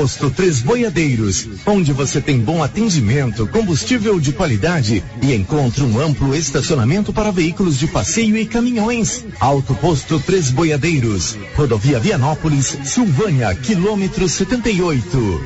Posto Três Boiadeiros, onde você tem bom atendimento, combustível de qualidade e encontra um amplo estacionamento para veículos de passeio e caminhões. Alto Posto Três Boiadeiros, Rodovia Vianópolis, Silvânia, quilômetro 78.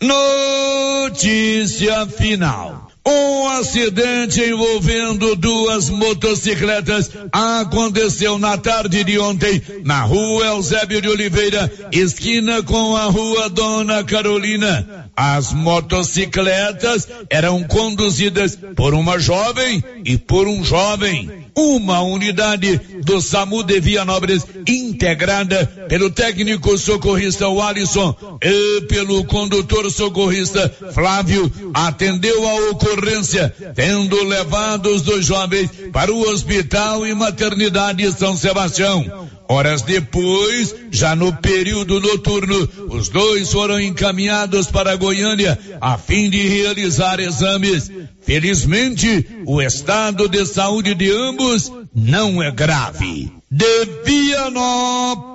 Notícia final. Um acidente envolvendo duas motocicletas aconteceu na tarde de ontem na rua Eusébio de Oliveira, esquina com a rua Dona Carolina. As motocicletas eram conduzidas por uma jovem e por um jovem uma unidade do SAMU de Vianópolis integrada pelo técnico socorrista Alisson e pelo condutor socorrista Flávio atendeu a ocorrência, tendo levado os dois jovens para o hospital e maternidade São Sebastião. Horas depois, já no período noturno, os dois foram encaminhados para Goiânia a fim de realizar exames. Felizmente, o estado de saúde de ambos não é grave. De Vianópolis,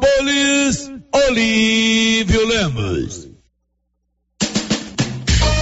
Olívio Lemos.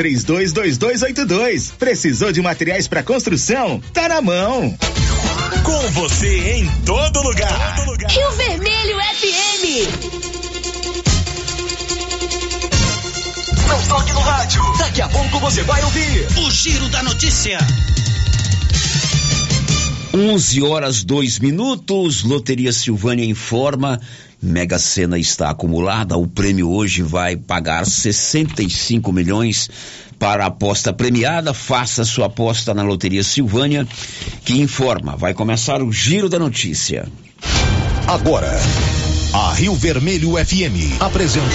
três 322282. Precisou de materiais para construção? Tá na mão. Com você em todo lugar. Todo lugar. Rio Vermelho FM. Não toque no rádio. Daqui a pouco você vai ouvir o Giro da Notícia. 11 horas 2 minutos. Loteria Silvânia informa Mega Sena está acumulada. O prêmio hoje vai pagar 65 milhões para a aposta premiada. Faça sua aposta na Loteria Silvânia, que informa. Vai começar o giro da notícia. Agora, a Rio Vermelho FM apresenta.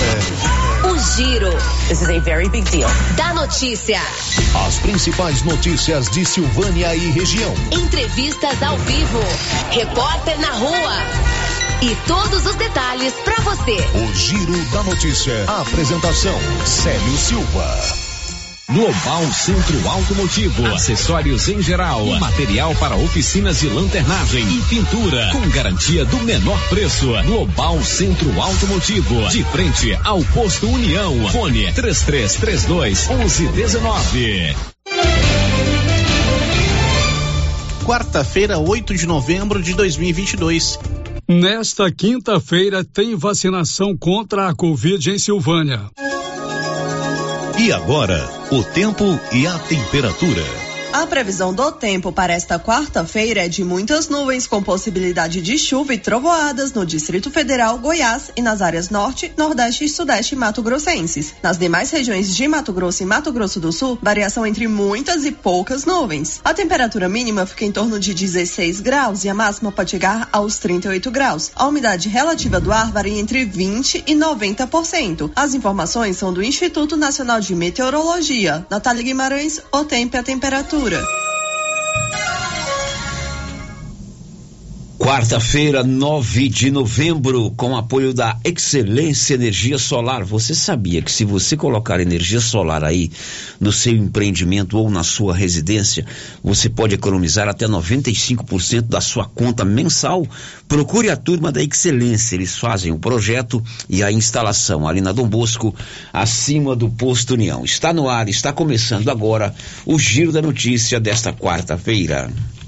O Giro. This is a very big deal. Da notícia. As principais notícias de Silvânia e região. Entrevistas ao vivo. Repórter na rua. E todos os detalhes para você. O Giro da Notícia. A apresentação: Célio Silva. Global Centro Automotivo, acessórios em geral, material para oficinas de lanternagem e pintura, com garantia do menor preço. Global Centro Automotivo, de frente ao posto União. Fone 3332 1119. Quarta-feira, 8 de novembro de 2022. Nesta quinta-feira tem vacinação contra a Covid em Silvânia. E agora, o tempo e a temperatura. A previsão do tempo para esta quarta-feira é de muitas nuvens com possibilidade de chuva e trovoadas no Distrito Federal, Goiás e nas áreas Norte, Nordeste e Sudeste Mato Grossenses. Nas demais regiões de Mato Grosso e Mato Grosso do Sul, variação entre muitas e poucas nuvens. A temperatura mínima fica em torno de 16 graus e a máxima pode chegar aos 38 graus. A umidade relativa do ar varia entre 20 e 90%. As informações são do Instituto Nacional de Meteorologia. Natália Guimarães, o tempo e a temperatura. cultura. Quarta-feira, 9 de novembro, com apoio da Excelência Energia Solar. Você sabia que se você colocar energia solar aí no seu empreendimento ou na sua residência, você pode economizar até 95% da sua conta mensal? Procure a turma da Excelência. Eles fazem o projeto e a instalação ali na Dom Bosco, acima do posto União. Está no ar, está começando agora o Giro da Notícia desta quarta-feira.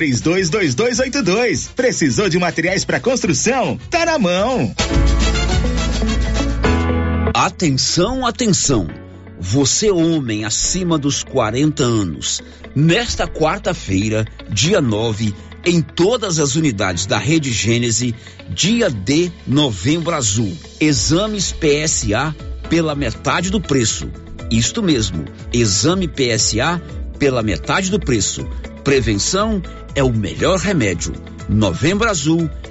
322282. Precisou de materiais para construção? Tá na mão. Atenção, atenção. Você homem acima dos 40 anos, nesta quarta-feira, dia 9, em todas as unidades da Rede Gênese, dia D Novembro Azul. Exames PSA pela metade do preço. Isto mesmo, exame PSA pela metade do preço. Prevenção é o melhor remédio. Novembro Azul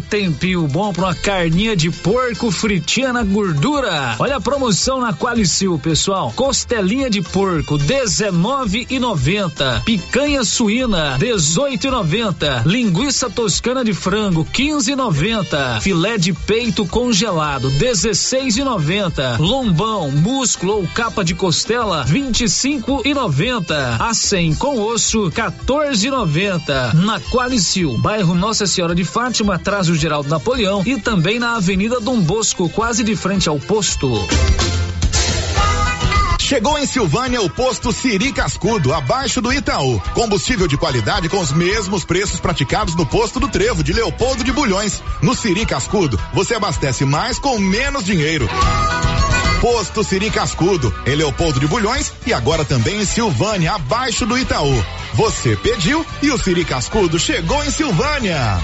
Tempinho bom pra uma carninha de porco fritinha na gordura. Olha a promoção na Qualicil, pessoal. Costelinha de porco, 19,90. Picanha suína, 18,90. Linguiça toscana de frango, 15,90. Filé de peito congelado, 16,90. Lombão, músculo ou capa de costela, 25,90. A 100 com osso, 14,90. Na Qualicil, bairro Nossa Senhora de Fátima, atrás do Geraldo Napoleão e também na Avenida Dom Bosco, quase de frente ao posto. Chegou em Silvânia o posto Siri Cascudo, abaixo do Itaú. Combustível de qualidade com os mesmos preços praticados no posto do Trevo de Leopoldo de Bulhões. No Siri Cascudo, você abastece mais com menos dinheiro. Posto Siri Cascudo, em Leopoldo de Bulhões e agora também em Silvânia, abaixo do Itaú. Você pediu e o Siri Cascudo chegou em Silvânia.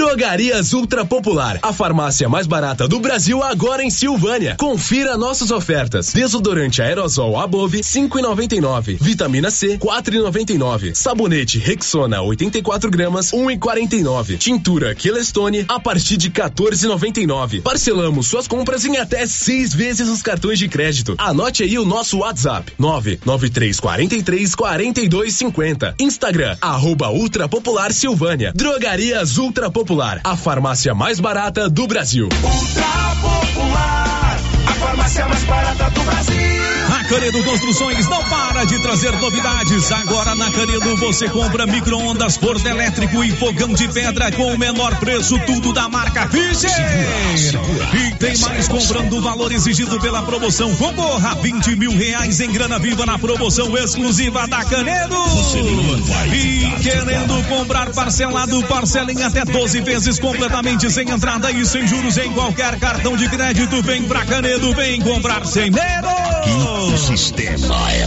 Drogarias Ultra Popular, a farmácia mais barata do Brasil agora em Silvânia. Confira nossas ofertas. Desodorante aerosol Above 5,99. Vitamina C 4,99. Sabonete Rexona 84 gramas 1,49. Tintura Quelestone a partir de 14,99. Parcelamos suas compras em até seis vezes os cartões de crédito. Anote aí o nosso WhatsApp 99343 4250. Instagram arroba Ultra Popular Silvânia. Drogarias Ultra Popular, a farmácia mais barata do Brasil. Ultra Popular, a farmácia mais barata do Brasil. Canedo Construções não para de trazer novidades. Agora na Canedo você compra micro-ondas, forno elétrico e fogão de pedra com o menor preço, tudo da marca Fischer. E tem mais comprando o valor exigido pela promoção. Concorra a 20 mil reais em grana viva na promoção exclusiva da Canedo. E querendo comprar parcelado, parcela em até 12 vezes completamente sem entrada e sem juros em qualquer cartão de crédito. Vem pra Canedo, vem comprar sem medo. Sistema é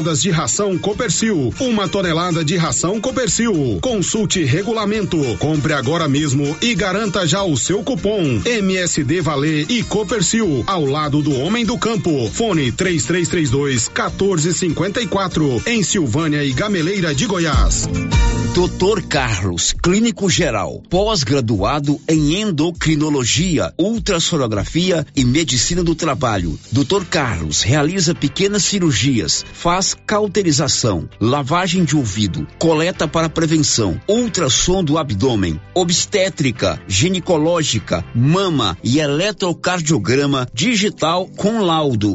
de ração Copercil, uma tonelada de ração Copercil. Consulte regulamento, compre agora mesmo e garanta já o seu cupom MSD Valer e Copercil ao lado do homem do campo. Fone 3332 1454 em Silvânia e Gameleira de Goiás. Doutor Carlos, clínico geral, pós-graduado em endocrinologia, ultrassonografia e medicina do trabalho. Doutor Carlos realiza pequenas cirurgias, faz cauterização, lavagem de ouvido, coleta para prevenção, ultrassom do abdômen, obstétrica, ginecológica, mama e eletrocardiograma digital com laudo.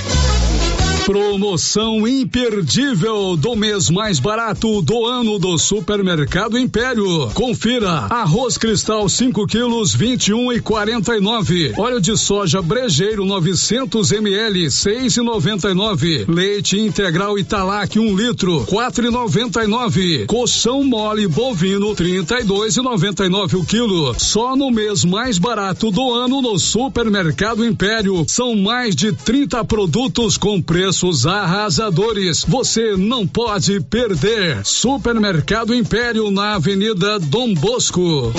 Promoção imperdível do mês mais barato do ano do Supermercado Império. Confira: arroz cristal 5 quilos 21 e 49. Óleo de soja brejeiro 900 ml 6 e 99. Leite integral Italac 1 um litro 4 e 99. Colchão mole bovino 32 e 99 o quilo. Só no mês mais barato do ano no Supermercado Império são mais de 30 produtos com preços arrasadores. Você não pode perder. Supermercado Império na Avenida Dom Bosco. O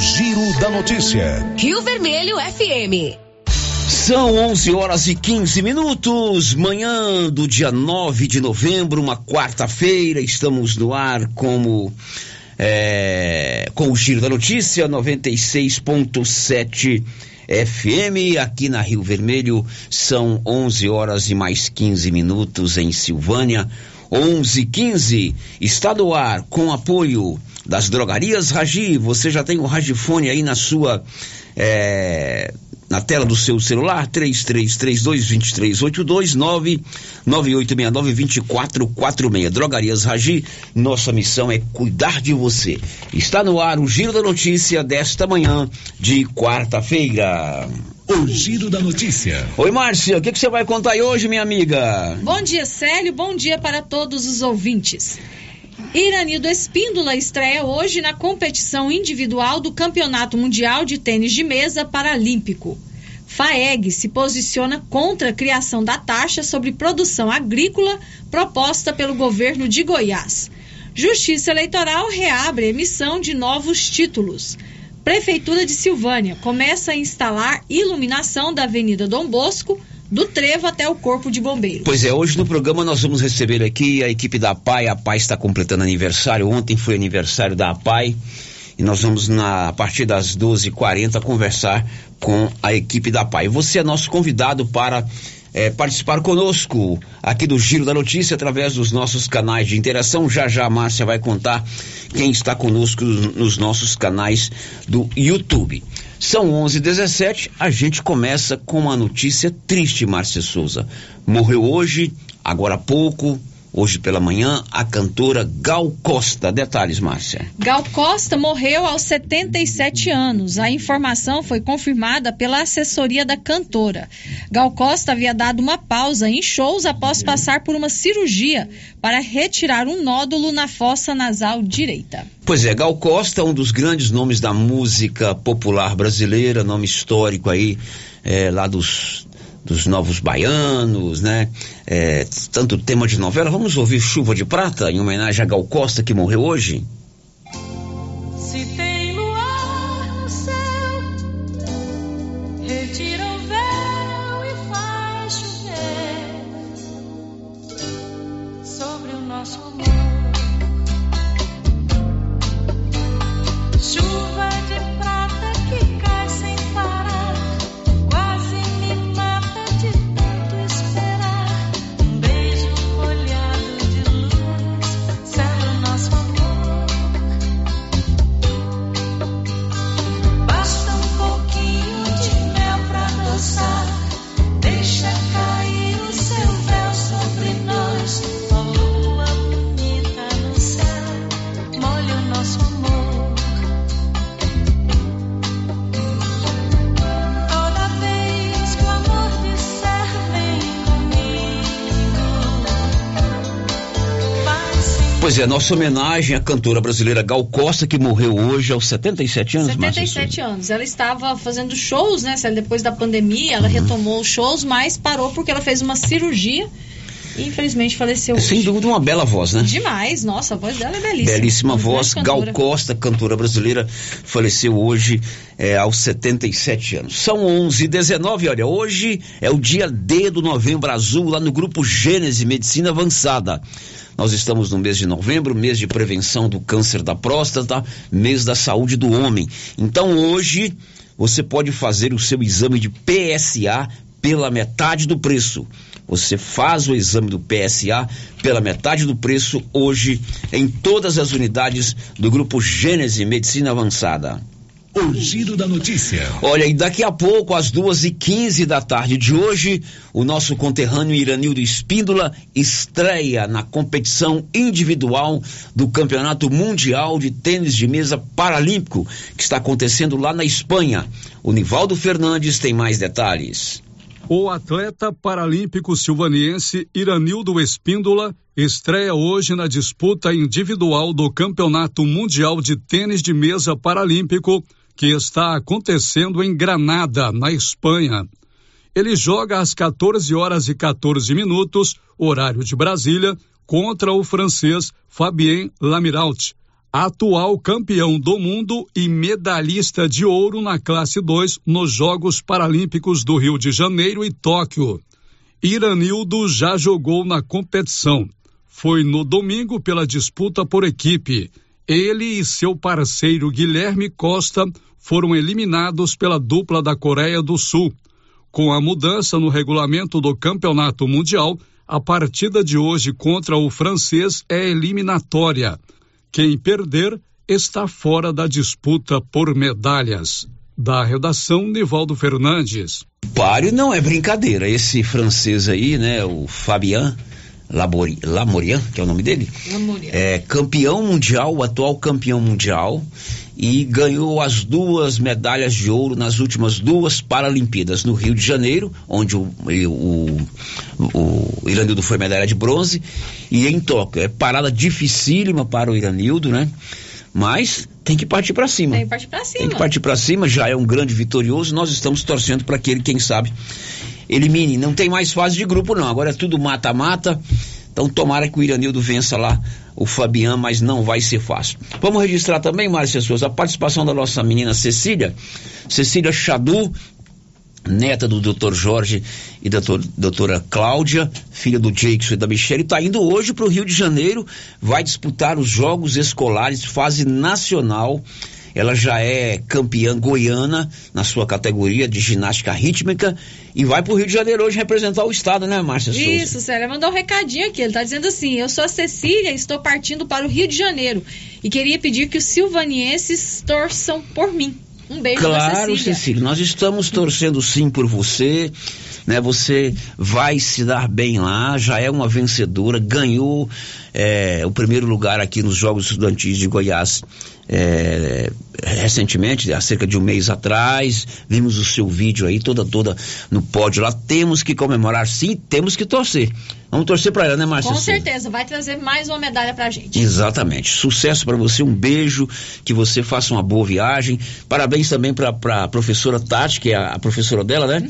Giro da Notícia. Rio Vermelho FM. São 11 horas e 15 minutos, manhã do dia 9 de novembro, uma quarta-feira. Estamos no ar como é, com o Giro da Notícia 96.7 FM. Aqui na Rio Vermelho são 11 horas e mais 15 minutos em Silvânia. 11:15 está no ar com apoio das drogarias Ragi. Você já tem o Ragifone aí na sua é, na tela do seu celular, 3332-2382, 99869-2446. Drogarias Ragi, nossa missão é cuidar de você. Está no ar o Giro da Notícia desta manhã de quarta-feira. O Giro da Notícia. Oi, Márcia, o que, que você vai contar aí hoje, minha amiga? Bom dia, Célio, bom dia para todos os ouvintes. Iranildo Espíndola estreia hoje na competição individual do Campeonato Mundial de Tênis de Mesa Paralímpico. FAEG se posiciona contra a criação da taxa sobre produção agrícola proposta pelo governo de Goiás. Justiça Eleitoral reabre a emissão de novos títulos. Prefeitura de Silvânia começa a instalar iluminação da Avenida Dom Bosco do Trevo até o Corpo de Bombeiros. Pois é, hoje no programa nós vamos receber aqui a equipe da APAI. A APAI está completando aniversário. Ontem foi aniversário da APAI. E nós vamos, na, a partir das 12h40, conversar com a equipe da APAI. Você é nosso convidado para é, participar conosco aqui do Giro da Notícia através dos nossos canais de interação. Já já a Márcia vai contar quem está conosco nos nossos canais do YouTube. São 11:17. A gente começa com uma notícia triste, Márcia Souza. Morreu hoje, agora há pouco, Hoje pela manhã, a cantora Gal Costa. Detalhes, Márcia. Gal Costa morreu aos 77 anos. A informação foi confirmada pela assessoria da cantora. Gal Costa havia dado uma pausa em shows após passar por uma cirurgia para retirar um nódulo na fossa nasal direita. Pois é, Gal Costa, um dos grandes nomes da música popular brasileira, nome histórico aí, é, lá dos dos novos baianos, né? É, tanto tema de novela. Vamos ouvir Chuva de Prata em homenagem a Gal Costa que morreu hoje? Se tem é, nossa homenagem à cantora brasileira Gal Costa, que morreu hoje aos 77 anos, Márcia Souza. 77 anos. Ela estava fazendo shows, né? Depois da pandemia, ela retomou os shows, mas parou porque ela fez uma cirurgia infelizmente faleceu hoje. Sem dúvida, uma bela voz, né? Demais, nossa, a voz dela é belíssima. Belíssima Uma voz. Gal. Costa, cantora brasileira, faleceu hoje é, aos 77 anos. São 11 e 19 olha, hoje é o dia D do Novembro Azul, lá no grupo Gênese Medicina Avançada. Nós estamos no mês de novembro, mês de prevenção do câncer da próstata, mês da saúde do homem. Então hoje você pode fazer o seu exame de PSA pela metade do preço. Você faz o exame do PSA pela metade do preço hoje em todas as unidades do grupo Gênese Medicina Avançada. O Giro da Notícia. Olha, e daqui a pouco, às duas e quinze da tarde de hoje, o nosso conterrâneo Iranildo Espíndola estreia na competição individual do Campeonato Mundial de Tênis de Mesa Paralímpico, que está acontecendo lá na Espanha. O Nivaldo Fernandes tem mais detalhes. O atleta paralímpico silvaniense Iranildo Espíndola estreia hoje na disputa individual do Campeonato Mundial de Tênis de Mesa Paralímpico, que está acontecendo em Granada, na Espanha. Ele joga às 14 horas e 14 minutos, horário de Brasília, contra o francês Fabien Lamiraut, atual campeão do mundo e medalhista de ouro na classe 2 nos Jogos Paralímpicos do Rio de Janeiro e Tóquio. Iranildo já jogou na competição. Foi no domingo pela disputa por equipe. Ele e seu parceiro Guilherme Costa foram eliminados pela dupla da Coreia do Sul. Com a mudança no regulamento do Campeonato Mundial, a partida de hoje contra o francês é eliminatória. Quem perder está fora da disputa por medalhas. Da redação, Nivaldo Fernandes. Páreo não é brincadeira. Esse francês aí, né, o Fabian Labori- Lamorian, que é o nome dele, é campeão mundial, o atual campeão mundial, e ganhou as duas medalhas de ouro nas últimas duas Paralimpíadas, no Rio de Janeiro, onde o, o, o Iranildo foi medalha de bronze, e em Tóquio. É parada dificílima para o Iranildo, né? Mas tem que partir para cima. Tem que partir pra cima. Tem que partir para cima, já é um grande vitorioso. Nós estamos torcendo para que ele, quem sabe, elimine. Não tem mais fase de grupo, não. Agora é tudo mata-mata. Então tomara que o Iranildo vença lá o Fabian, mas não vai ser fácil. Vamos registrar também, Márcia Souza, a participação da nossa menina Cecília, Cecília Chadu, neta do Dr. Jorge e da doutor- doutora Cláudia, filha do Jackson e da Michelle, está indo hoje para o Rio de Janeiro, vai disputar os Jogos Escolares, fase nacional. Ela já é campeã goiana na sua categoria de ginástica rítmica e vai para o Rio de Janeiro hoje representar o estado, né, Márcia Souza? Isso, Célia, mandou um recadinho aqui. Ele tá dizendo assim: Eu sou a Cecília, estou partindo para o Rio de Janeiro e queria pedir que os silvanienses torçam por mim. Um beijo Claro, Cecília. Cecília, nós estamos torcendo sim por você, né? Você vai se dar bem lá, já é uma vencedora, ganhou é, o primeiro lugar aqui nos Jogos Estudantis de Goiás é, recentemente, há cerca de um mês atrás, vimos o seu vídeo aí toda toda no pódio lá. Temos que comemorar, sim, temos que torcer. Vamos torcer para ela, né, Márcia? Com certeza, vai trazer mais uma medalha pra gente. Exatamente. Sucesso para você, um beijo, que você faça uma boa viagem. Parabéns também para a professora Tati, que é a, a professora dela, né?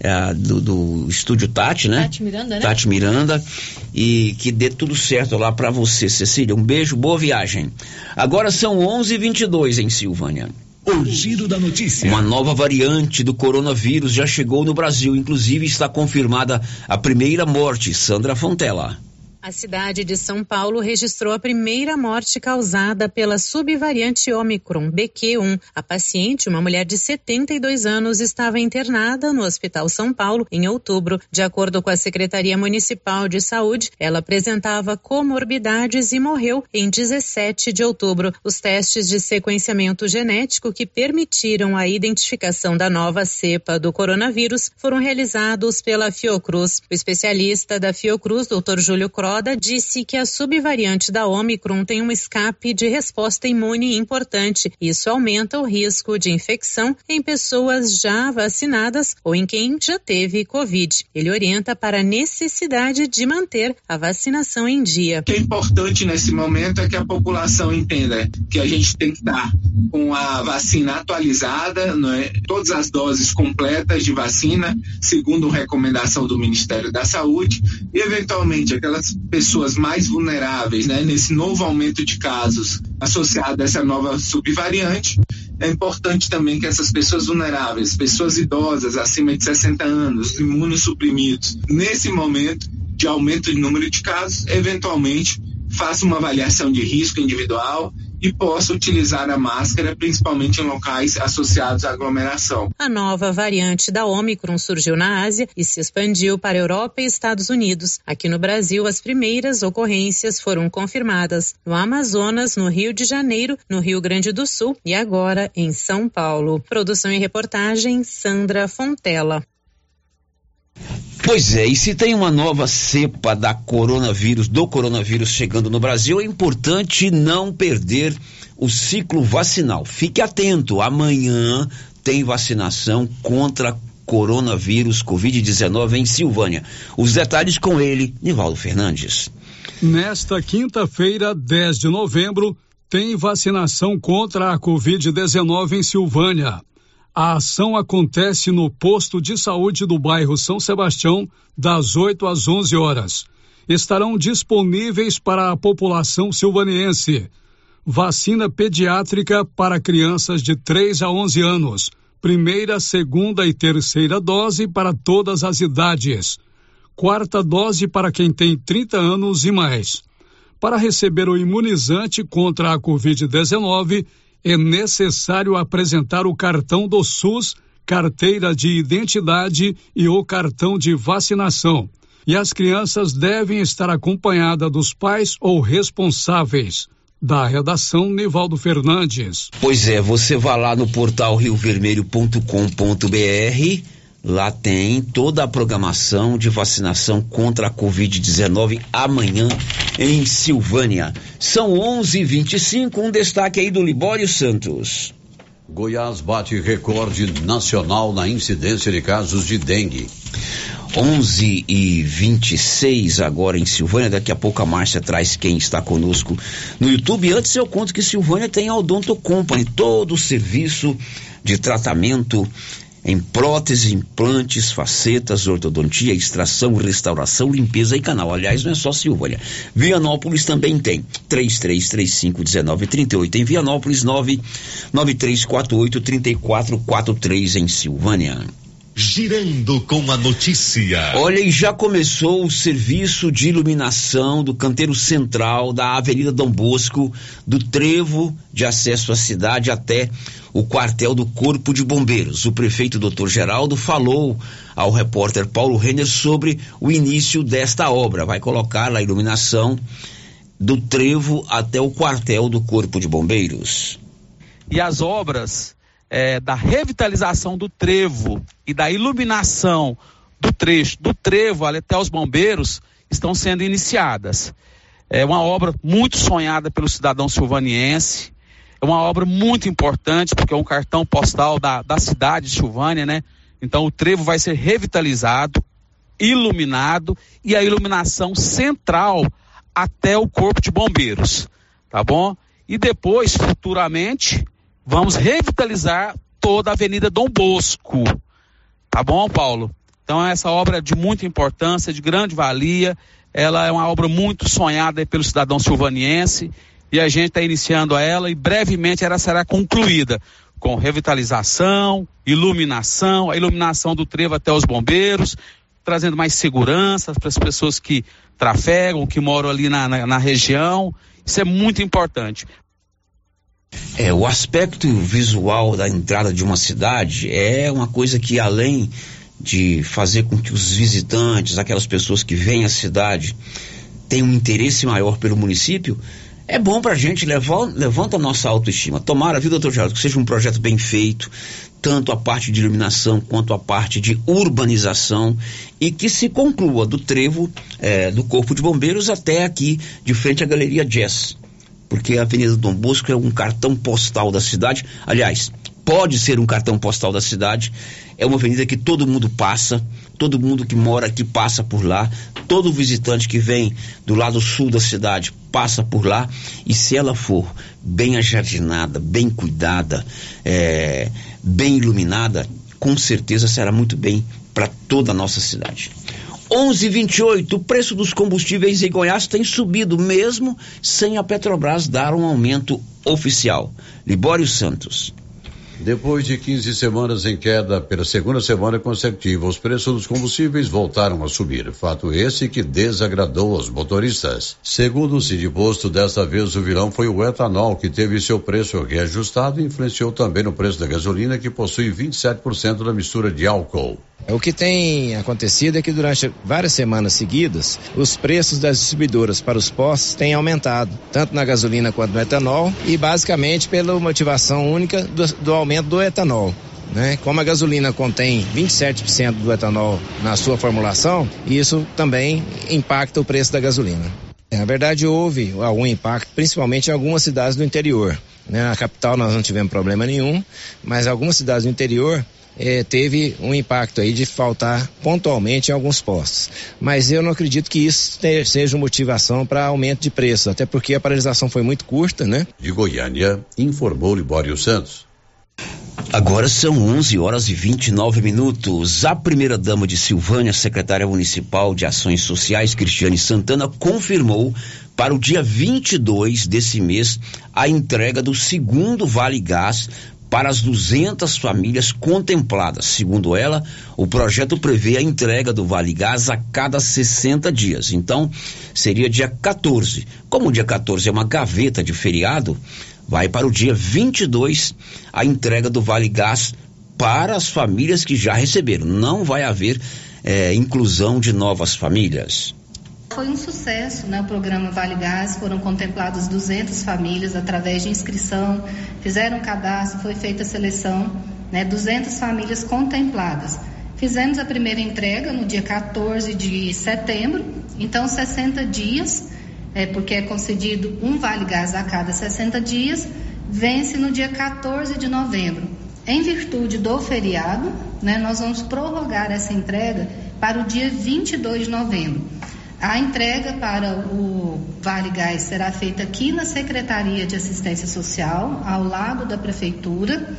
É a do, do estúdio Tati, né? Tati Miranda, né? Tati Miranda. E que dê tudo certo lá para você, Cecília. Um beijo, boa viagem. Agora são 11h22 em Silvânia. O giro da notícia. Uma nova variante do coronavírus já chegou no Brasil, inclusive está confirmada a primeira morte. Sandra Fontela. A cidade de São Paulo registrou a primeira morte causada pela subvariante Omicron BQ1. A paciente, uma mulher de 72 anos, estava internada no Hospital São Paulo em outubro. De acordo com a Secretaria Municipal de Saúde, ela apresentava comorbidades e morreu em 17 de outubro. Os testes de sequenciamento genético que permitiram a identificação da nova cepa do coronavírus foram realizados pela Fiocruz. O especialista da Fiocruz, Dr. Júlio Croda, disse que a subvariante da Omicron tem um escape de resposta imune importante. Isso aumenta o risco de infecção em pessoas já vacinadas ou em quem já teve Covid. Ele orienta para a necessidade de manter a vacinação em dia. O que é importante nesse momento é que a população entenda que a gente tem que estar com a vacina atualizada, não é? todas as doses completas de vacina, segundo recomendação do Ministério da Saúde, e eventualmente aquelas pessoas mais vulneráveis, né, nesse novo aumento de casos associado a essa nova subvariante, é importante também que essas pessoas vulneráveis, pessoas idosas acima de 60 anos, imunossuprimidos, nesse momento de aumento de número de casos, eventualmente faça uma avaliação de risco individual e possa utilizar a máscara, principalmente em locais associados à aglomeração. A nova variante da Omicron surgiu na Ásia e se expandiu para a Europa e Estados Unidos. Aqui no Brasil, as primeiras ocorrências foram confirmadas no Amazonas, no Rio de Janeiro, no Rio Grande do Sul e agora em São Paulo. Produção e reportagem Sandra Fontela. Pois é, e se tem uma nova cepa da coronavírus, do coronavírus chegando no Brasil, é importante não perder o ciclo vacinal. Fique atento, amanhã tem vacinação contra coronavírus Covid-19 em Silvânia. Os detalhes com ele, Nivaldo Fernandes. Nesta quinta-feira, 10 de novembro, tem vacinação contra a Covid-19 em Silvânia. A ação acontece no posto de saúde do bairro São Sebastião, das 8 às 11 horas. Estarão disponíveis para a população silvaniense Vacina pediátrica para crianças de 3 a 11 anos. Primeira, segunda e terceira dose para todas as idades. Quarta dose para quem tem 30 anos e mais. Para receber o imunizante contra a Covid-19, é necessário apresentar o cartão do SUS, carteira de identidade e o cartão de vacinação. E as crianças devem estar acompanhadas dos pais ou responsáveis. Da redação Nivaldo Fernandes. Pois é, você vai lá no portal riovermelho.com.br, lá tem toda a programação de vacinação contra a Covid-19 amanhã em Silvânia. São 11:25, um destaque aí do Libório Santos. Goiás bate recorde nacional na incidência de casos de dengue. 11 e 26 agora em Silvânia. Daqui a pouco a Márcia traz quem está conosco no YouTube. Antes eu conto que Silvânia tem a Odonto Company, todo o serviço de tratamento em próteses, implantes, facetas, ortodontia, extração, restauração, limpeza e canal. Aliás, não é só Silvânia. Vianópolis também tem. 33351938 em Vianópolis, 99348 3443 em Silvânia. Girando com a notícia. Olha, e já começou o serviço de iluminação do canteiro central da Avenida Dom Bosco, do trevo de acesso à cidade até o quartel do Corpo de Bombeiros. O prefeito Dr. Geraldo falou ao repórter Paulo Renner sobre o início desta obra. Vai colocar a iluminação do trevo até o quartel do Corpo de Bombeiros. E as obras é, da revitalização do trevo e da iluminação do trecho do trevo até os bombeiros estão sendo iniciadas. É uma obra muito sonhada pelo cidadão silvaniense, é uma obra muito importante, porque é um cartão postal da, da cidade de Silvânia, né? Então o trevo vai ser revitalizado, iluminado e a iluminação central até o corpo de bombeiros, tá bom? E depois, futuramente, vamos revitalizar toda a Avenida Dom Bosco. Tá bom, Paulo? Então essa obra é de muita importância, de grande valia. Ela é uma obra muito sonhada pelo cidadão silvaniense e a gente está iniciando ela e brevemente ela será concluída com revitalização, iluminação, a iluminação do trevo até os bombeiros, trazendo mais segurança para as pessoas que trafegam, que moram ali na, na, na região. Isso é muito importante. É, o aspecto visual da entrada de uma cidade é uma coisa que além de fazer com que os visitantes, aquelas pessoas que vêm à cidade, tenham um interesse maior pelo município, é bom para a gente, levar, levanta a nossa autoestima. Tomara, viu, doutor Geraldo, que seja um projeto bem feito, tanto a parte de iluminação quanto a parte de urbanização, e que se conclua do trevo é, do Corpo de Bombeiros até aqui, de frente à Galeria Jazz porque a Avenida Dom Bosco é um cartão postal da cidade. Aliás, pode ser um cartão postal da cidade. É uma avenida que todo mundo passa, todo mundo que mora aqui passa por lá, todo visitante que vem do lado sul da cidade passa por lá. E se ela for bem ajardinada, bem cuidada, é, bem iluminada, com certeza será muito bem para toda a nossa cidade. 11:28. O preço dos combustíveis em Goiás tem subido mesmo sem a Petrobras dar um aumento oficial. Libório Santos. Depois de 15 semanas em queda pela segunda semana consecutiva, os preços dos combustíveis voltaram a subir. Fato esse que desagradou os motoristas. Segundo o Cid Posto, desta vez o vilão foi o etanol, que teve seu preço reajustado e influenciou também no preço da gasolina, que possui 27% da mistura de álcool. O que tem acontecido é que durante várias semanas seguidas, os preços das distribuidoras para os postos têm aumentado, tanto na gasolina quanto no etanol, e basicamente pela motivação única do, do aumento do etanol. Né? Como a gasolina contém 27% do etanol na sua formulação, isso também impacta o preço da gasolina. Na verdade, houve algum impacto, principalmente em algumas cidades do interior. Né? Na capital nós não tivemos problema nenhum, mas algumas cidades do interior eh, teve um impacto aí de faltar pontualmente em alguns postos. Mas eu não acredito que isso te, seja motivação para aumento de preços, até porque a paralisação foi muito curta, né? De Goiânia, informou Libório Santos. Agora são 11 horas e 29 minutos. A primeira-dama de Silvânia, secretária municipal de Ações Sociais, Cristiane Santana, confirmou para o dia 22 desse mês a entrega do segundo Vale Gás para as 200 famílias contempladas. Segundo ela, o projeto prevê a entrega do Vale Gás a cada 60 dias. Então, seria dia 14. Como o dia 14 é uma gaveta de feriado, vai para o dia 22 a entrega do Vale Gás para as famílias que já receberam. Não vai haver eh, inclusão de novas famílias. Foi um sucesso, né? O programa Vale Gás, foram contempladas 200 famílias através de inscrição, fizeram cadastro, foi feita a seleção, né? 200 famílias contempladas. Fizemos a primeira entrega no dia 14 de setembro, então 60 dias, é, porque é concedido um Vale Gás a cada 60 dias, vence no dia 14 de novembro. Em virtude do feriado, né, nós vamos prorrogar essa entrega para o dia 22 de novembro. A entrega para o Vale Gás será feita aqui na Secretaria de Assistência Social, ao lado da Prefeitura.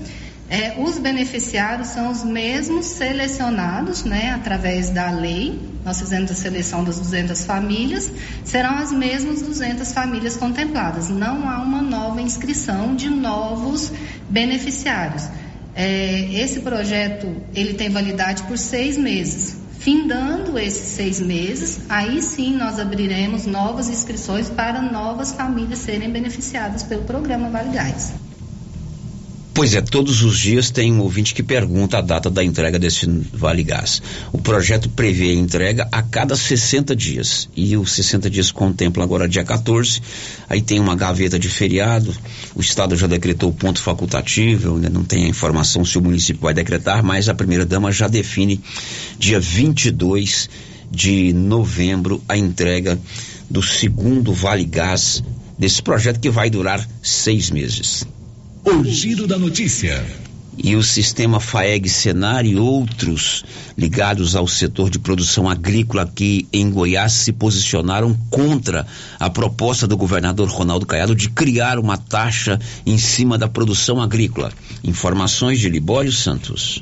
É, os beneficiários são os mesmos selecionados, né, através da lei. Nós fizemos a seleção das 200 famílias, serão as mesmas 200 famílias contempladas. Não há uma nova inscrição de novos beneficiários. É, esse projeto ele tem validade por seis meses. Findando esses seis meses, aí sim nós abriremos novas inscrições para novas famílias serem beneficiadas pelo programa Vale Gás. Pois é, todos os dias tem um ouvinte que pergunta a data da entrega desse Vale Gás. O projeto prevê a entrega a cada 60 dias. E os 60 dias contemplam agora dia 14. Aí tem uma gaveta de feriado. O Estado já decretou o ponto facultativo. Ainda não tem a informação se o município vai decretar, mas a primeira-dama já define dia 22 de novembro a entrega do segundo Vale Gás desse projeto que vai durar seis meses. O giro da notícia. E o sistema FAEG Senar e outros ligados ao setor de produção agrícola aqui em Goiás se posicionaram contra a proposta do governador Ronaldo Caiado de criar uma taxa em cima da produção agrícola. Informações de Libório Santos.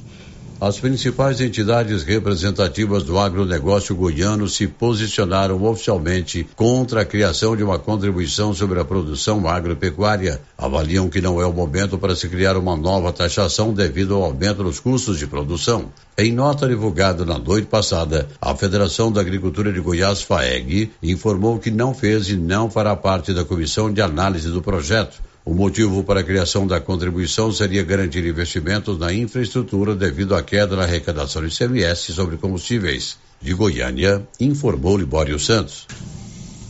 As principais entidades representativas do agronegócio goiano se posicionaram oficialmente contra a criação de uma contribuição sobre a produção agropecuária. Avaliam que não é o momento para se criar uma nova taxação devido ao aumento nos custos de produção. Em nota divulgada na noite passada, a Federação da Agricultura de Goiás, FAEG, informou que não fez e não fará parte da comissão de análise do projeto. O motivo para a criação da contribuição seria garantir investimentos na infraestrutura devido à queda na arrecadação de ICMS sobre combustíveis. De Goiânia, informou Libório Santos.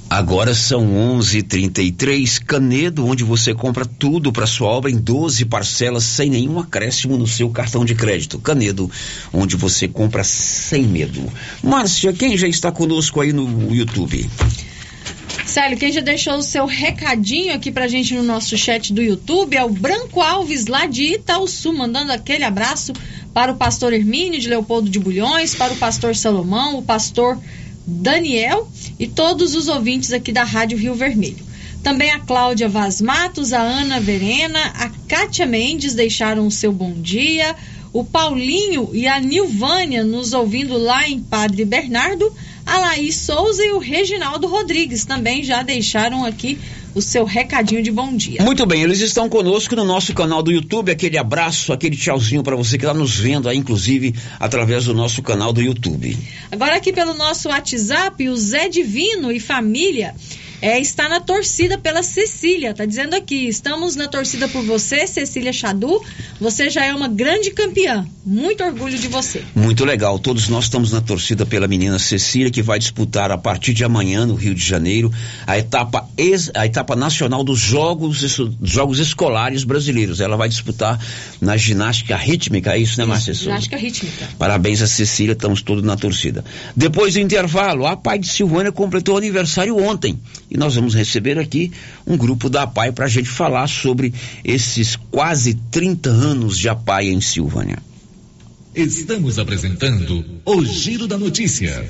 Agora são 11:33 Canedo, onde você compra tudo para sua obra em 12 parcelas sem nenhum acréscimo no seu cartão de crédito. Canedo, onde você compra sem medo. Márcia, quem já está conosco aí no YouTube? Célio, quem já deixou o seu recadinho aqui pra gente no nosso chat do YouTube é o Branco Alves, lá de Itaúsu, mandando aquele abraço para o pastor Hermínio de Leopoldo de Bulhões, para o pastor Salomão, o pastor Daniel e todos os ouvintes aqui da Rádio Rio Vermelho. Também a Cláudia Vaz Matos, a Ana Verena, a Kátia Mendes deixaram o seu bom dia, o Paulinho e a Nilvânia nos ouvindo lá em Padre Bernardo, a Laís Souza e o Reginaldo Rodrigues também já deixaram aqui o seu recadinho de bom dia. Muito bem, eles estão conosco no nosso canal do YouTube. Aquele abraço, aquele tchauzinho para você que está nos vendo aí, inclusive, através do nosso canal do YouTube. Agora aqui pelo nosso WhatsApp, o Zé Divino e família é, está na torcida pela Cecília. Tá dizendo aqui, estamos na torcida por você, Cecília Chadu. Você já é uma grande campeã. Muito orgulho de você. Muito legal. Todos nós estamos na torcida pela menina Cecília, que vai disputar a partir de amanhã no Rio de Janeiro a etapa, ex, a etapa nacional dos jogos, jogos escolares brasileiros. Ela vai disputar na ginástica rítmica, é isso, né, Márcia? Ginástica rítmica. Parabéns a Cecília, estamos todos na torcida. Depois do intervalo, a pai de Silvânia completou aniversário ontem. E nós vamos receber aqui um grupo da APAI para a gente falar sobre esses quase 30 anos de APAI em Silvânia. Estamos apresentando o Giro da Notícia.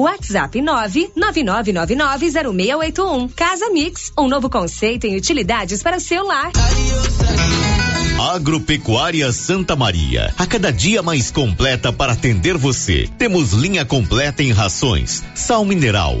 WhatsApp 999990681. Casa Mix, um novo conceito em utilidades para o seu lar. Agropecuária Santa Maria, a cada dia mais completa para atender você. Temos linha completa em rações, sal mineral,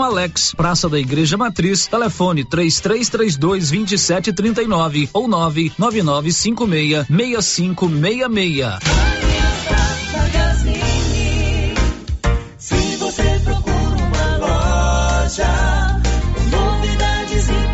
Alex, Praça da Igreja Matriz, telefone 3332 2739 ou 99956 6566. Se você procura uma loja novidades e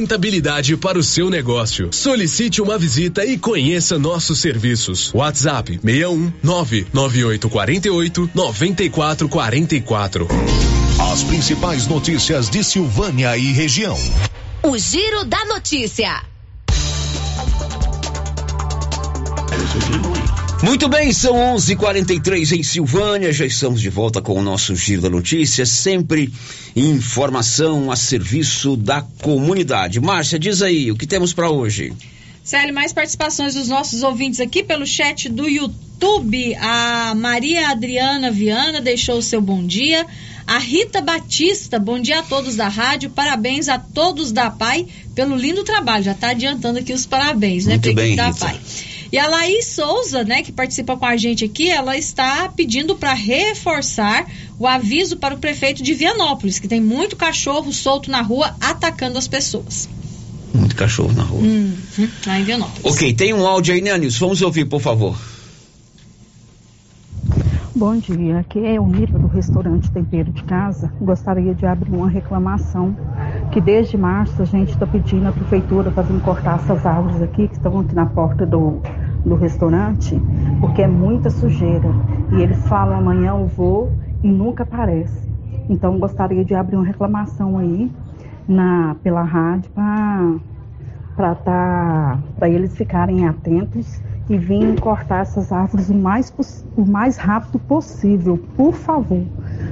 rentabilidade para o seu negócio. Solicite uma visita e conheça nossos serviços. WhatsApp 61 99848 9444. As principais notícias de Silvânia e região. O Giro da Notícia. Muito bem, são 11:43 em Silvânia. Já estamos de volta com o nosso Giro da Notícia, sempre informação a serviço da comunidade. Márcia, diz aí, o que temos para hoje? Célio, mais participações dos nossos ouvintes aqui pelo chat do YouTube. A Maria Adriana Viana deixou o seu bom dia. A Rita Batista, bom dia a todos da rádio. Parabéns a todos da PAI pelo lindo trabalho. Já está adiantando aqui os parabéns, né, Muito bem, da Rita. PAI. E a Laís Souza, né, que participa com a gente aqui, ela está pedindo para reforçar o aviso para o prefeito de Vianópolis, que tem muito cachorro solto na rua atacando as pessoas. Muito cachorro na rua. Uhum, lá em Vianópolis. Ok, tem um áudio aí, né, Nilson? Vamos ouvir, por favor. Bom dia, aqui é Elmira do restaurante Tempero de Casa. Gostaria de abrir uma reclamação que desde março a gente está pedindo à prefeitura para vir cortar essas árvores aqui que estão aqui na porta do, do restaurante, porque é muita sujeira. E eles falam amanhã eu vou e nunca aparece. Então gostaria de abrir uma reclamação aí, na, pela rádio para tá, eles ficarem atentos e virem cortar essas árvores o mais, o mais rápido possível, por favor.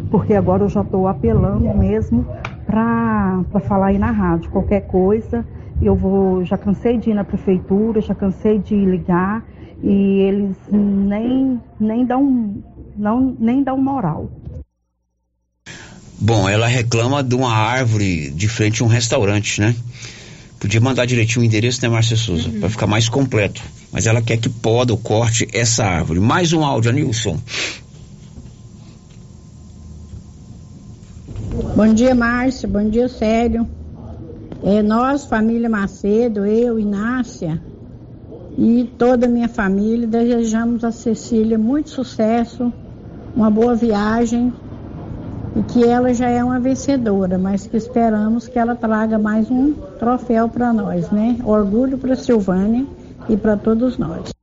Porque agora eu já estou apelando mesmo para falar aí na rádio. Qualquer coisa, eu vou. Já cansei de ir na prefeitura, já cansei de ligar e eles nem, nem dão não, nem dão moral. Bom, ela reclama de uma árvore de frente a um restaurante, né? Podia mandar direitinho o endereço, né, Márcia Souza? Uhum. Para ficar mais completo. Mas ela quer que poda ou corte essa árvore. Mais um áudio, Nilson. Bom dia, Márcia. Bom dia, Sério. É, nós, família Macedo, eu, Inácia e toda a minha família, desejamos a Cecília muito sucesso, uma boa viagem e que ela já é uma vencedora, mas que esperamos que ela traga mais um troféu para nós, né? Orgulho para Silvânia e para todos nós.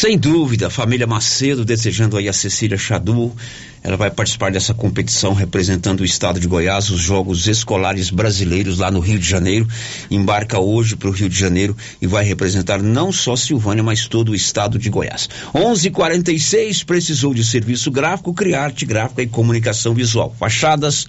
Sem dúvida, família Macedo desejando aí a Cecília Chadu. Ela vai participar dessa competição representando o estado de Goiás, os Jogos Escolares Brasileiros lá no Rio de Janeiro. Embarca hoje para o Rio de Janeiro e vai representar não só Silvânia, mas todo o estado de Goiás. 11:46 precisou de serviço gráfico, criar arte gráfica e comunicação visual. Fachadas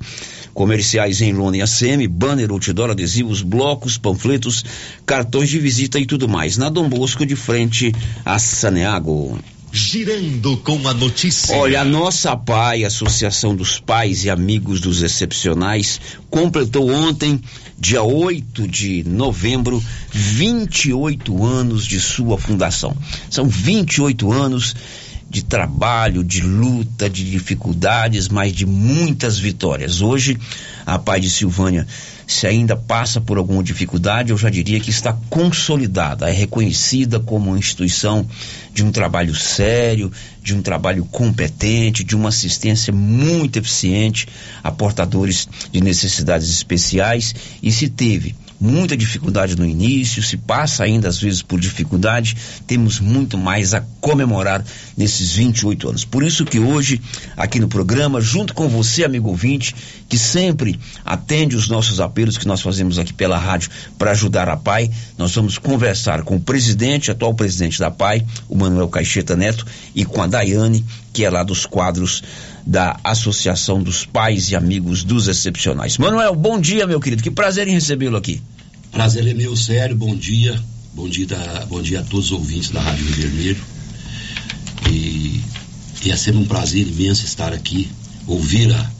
comerciais em lona e ACM, banner, outdoor, adesivos, blocos, panfletos, cartões de visita e tudo mais. Na Dom Bosco, de frente a Saneago. Girando com a notícia. Olha, a nossa PAI, Associação dos Pais e Amigos dos Excepcionais, completou ontem, dia 8 de novembro, 28 anos de sua fundação. São 28 anos de trabalho, de luta, de dificuldades, mas de muitas vitórias. Hoje, a Pai de Silvânia, se ainda passa por alguma dificuldade, eu já diria que está consolidada, é reconhecida como uma instituição de um trabalho sério, de um trabalho competente, de uma assistência muito eficiente a portadores de necessidades especiais. E se teve muita dificuldade no início, se passa ainda às vezes por dificuldade, temos muito mais a comemorar nesses 28 anos. Por isso que hoje, aqui no programa, junto com você, amigo ouvinte, que sempre atende os nossos apelos que nós fazemos aqui pela rádio para ajudar a PAI, nós vamos conversar com o presidente, atual presidente da PAI, o Manuel Caixeta Neto, e com a Daiane, que é lá dos quadros da Associação dos Pais e Amigos dos Excepcionais. Manuel, bom dia, meu querido. Que prazer em recebê-lo aqui. Prazer é meu, sério. Bom dia. Bom dia, da, bom dia a todos os ouvintes da Rádio Rio Vermelho. E, e é sempre um prazer imenso estar aqui, ouvir a,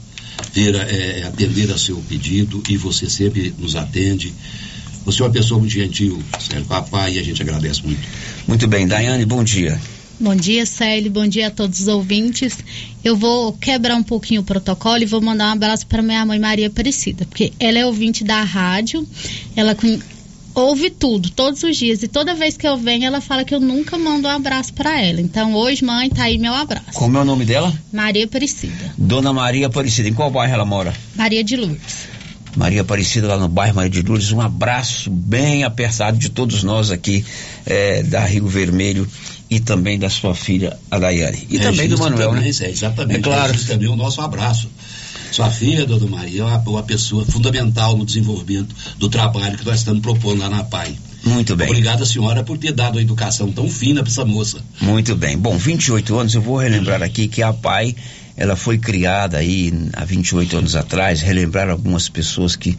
ver, é, atender a seu pedido e você sempre nos atende. Você é uma pessoa muito gentil, sério, papai, e a gente agradece muito. Muito bem, Daiane, bom dia. Bom dia, Célio. Bom dia a todos os ouvintes. Eu vou quebrar um pouquinho o protocolo e vou mandar um abraço para minha mãe Maria Aparecida, porque ela é ouvinte da rádio, ela ouve tudo, todos os dias. E toda vez que eu venho, ela fala que eu nunca mando um abraço para ela. Então, hoje, mãe, tá aí meu abraço. Como é o nome dela? Maria Aparecida. Dona Maria Aparecida. Em qual bairro ela mora? Maria de Lourdes. Maria Aparecida, lá no bairro Maria de Lourdes. Um abraço bem apertado de todos nós aqui é, da Rio Vermelho e também da sua filha, a Daiane. E é, também do Manuel, também, né? É, exatamente. É claro. É também o nosso abraço. Sua filha, Dona Maria, é uma, uma pessoa fundamental no desenvolvimento do trabalho que nós estamos propondo lá na PAI. Muito bem. Obrigado, senhora, por ter dado a educação tão fina para essa moça. Muito bem. Bom, 28 anos, eu vou relembrar aqui que a PAI, ela foi criada aí há 28 anos atrás, relembrar algumas pessoas que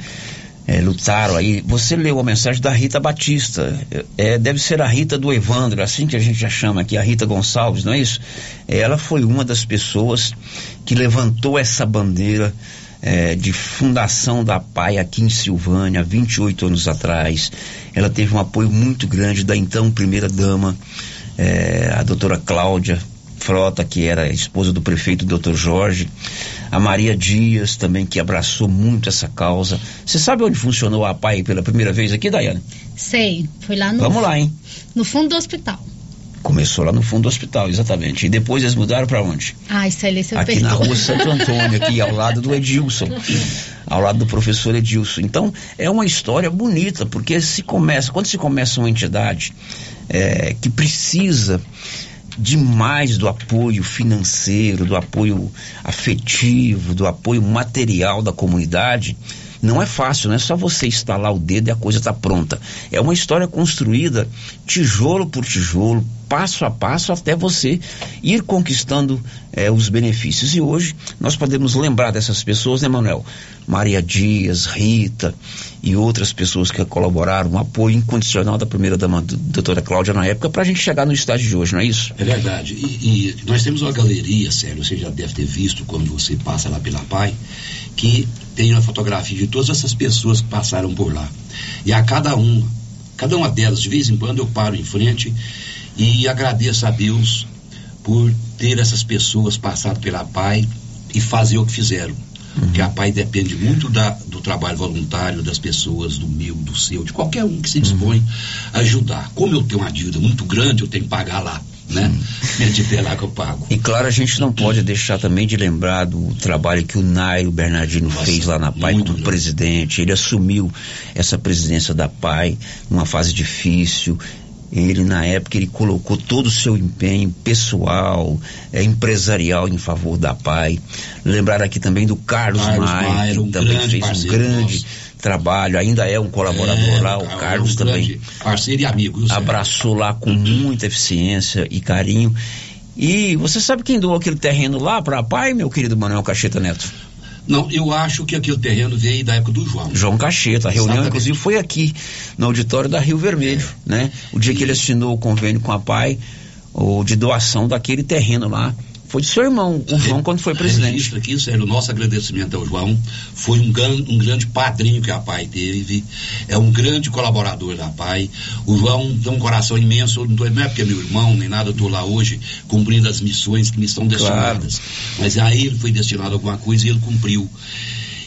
é, lutaram aí. Você leu a mensagem da Rita Batista. É, deve ser a Rita do Evandro, assim que a gente já chama aqui, a Rita Gonçalves, não é isso? Ela foi uma das pessoas que levantou essa bandeira é, de fundação da PAI aqui em Silvânia, 28 anos atrás. Ela teve um apoio muito grande da então primeira-dama, é, a doutora Cláudia Frota, que era esposa do prefeito Dr. Jorge, a Maria Dias também, que abraçou muito essa causa. Você sabe onde funcionou a PAI pela primeira vez aqui, Daiane? Sei, foi lá no. Vamos lá, hein? No fundo do hospital. Começou lá no fundo do hospital, exatamente. E depois eles mudaram para onde? Ah, isso aí você Aqui na rua Santo Antônio, aqui ao lado do Edilson. Ao lado do professor Edilson. Então, é uma história bonita, porque se começa, quando se começa uma entidade é, que precisa demais do apoio financeiro, do apoio afetivo, do apoio material da comunidade, Não é fácil, não é só você instalar o dedo e a coisa está pronta. É uma história construída tijolo por tijolo, passo a passo, até você ir conquistando eh, os benefícios. E hoje nós podemos lembrar dessas pessoas, né, Manuel? Maria Dias, Rita e outras pessoas que colaboraram, um apoio incondicional da primeira dama, doutora Cláudia, na época, para a gente chegar no estágio de hoje, não é isso? É verdade. E, e nós temos uma galeria, sério, você já deve ter visto quando você passa lá pela PAI, que tem uma fotografia de todas essas pessoas que passaram por lá. E a cada uma, cada uma delas, de vez em quando eu paro em frente e agradeço a Deus por ter essas pessoas passado pela PAI e fazer o que fizeram. Porque a PAI depende muito da, do trabalho voluntário das pessoas, do meu, do seu, de qualquer um que se dispõe a ajudar. Como eu tenho uma dívida muito grande, eu tenho que pagar lá. Né? É lá que eu pago. E claro, a gente não pode deixar também de lembrar do trabalho que o Nairo Bernardino Nossa, fez lá na PAI como presidente. Ele assumiu essa presidência da PAI numa fase difícil. Ele, na época, ele colocou todo o seu empenho pessoal, é, empresarial em favor da PAI. Lembrar aqui também do Carlos, Maia, que um também fez um grande. Trabalho, ainda é um colaborador É, lá, o é um Carlos também Parceiro e amigo. abraçou lá com muita eficiência e carinho. E você sabe quem doou aquele terreno lá para a PAI, meu querido Manuel Cacheta Neto? Não, eu acho que aquele terreno veio da época do João. João Cacheta. A reunião, Exatamente. inclusive, foi aqui, no auditório da Rio Vermelho, né? O dia que ele assinou o convênio com a PAI, ou de doação daquele terreno lá. Foi de seu irmão, o João, quando foi presidente. Registro aqui, sério, o nosso agradecimento ao João. Foi um, gran, um grande padrinho que a PAI teve. É um grande colaborador da PAI. O João tem um coração imenso. Não, tô, não é porque é meu irmão, nem nada, eu estou lá hoje cumprindo as missões que me estão destinadas. Mas a ele foi destinado alguma coisa e ele cumpriu.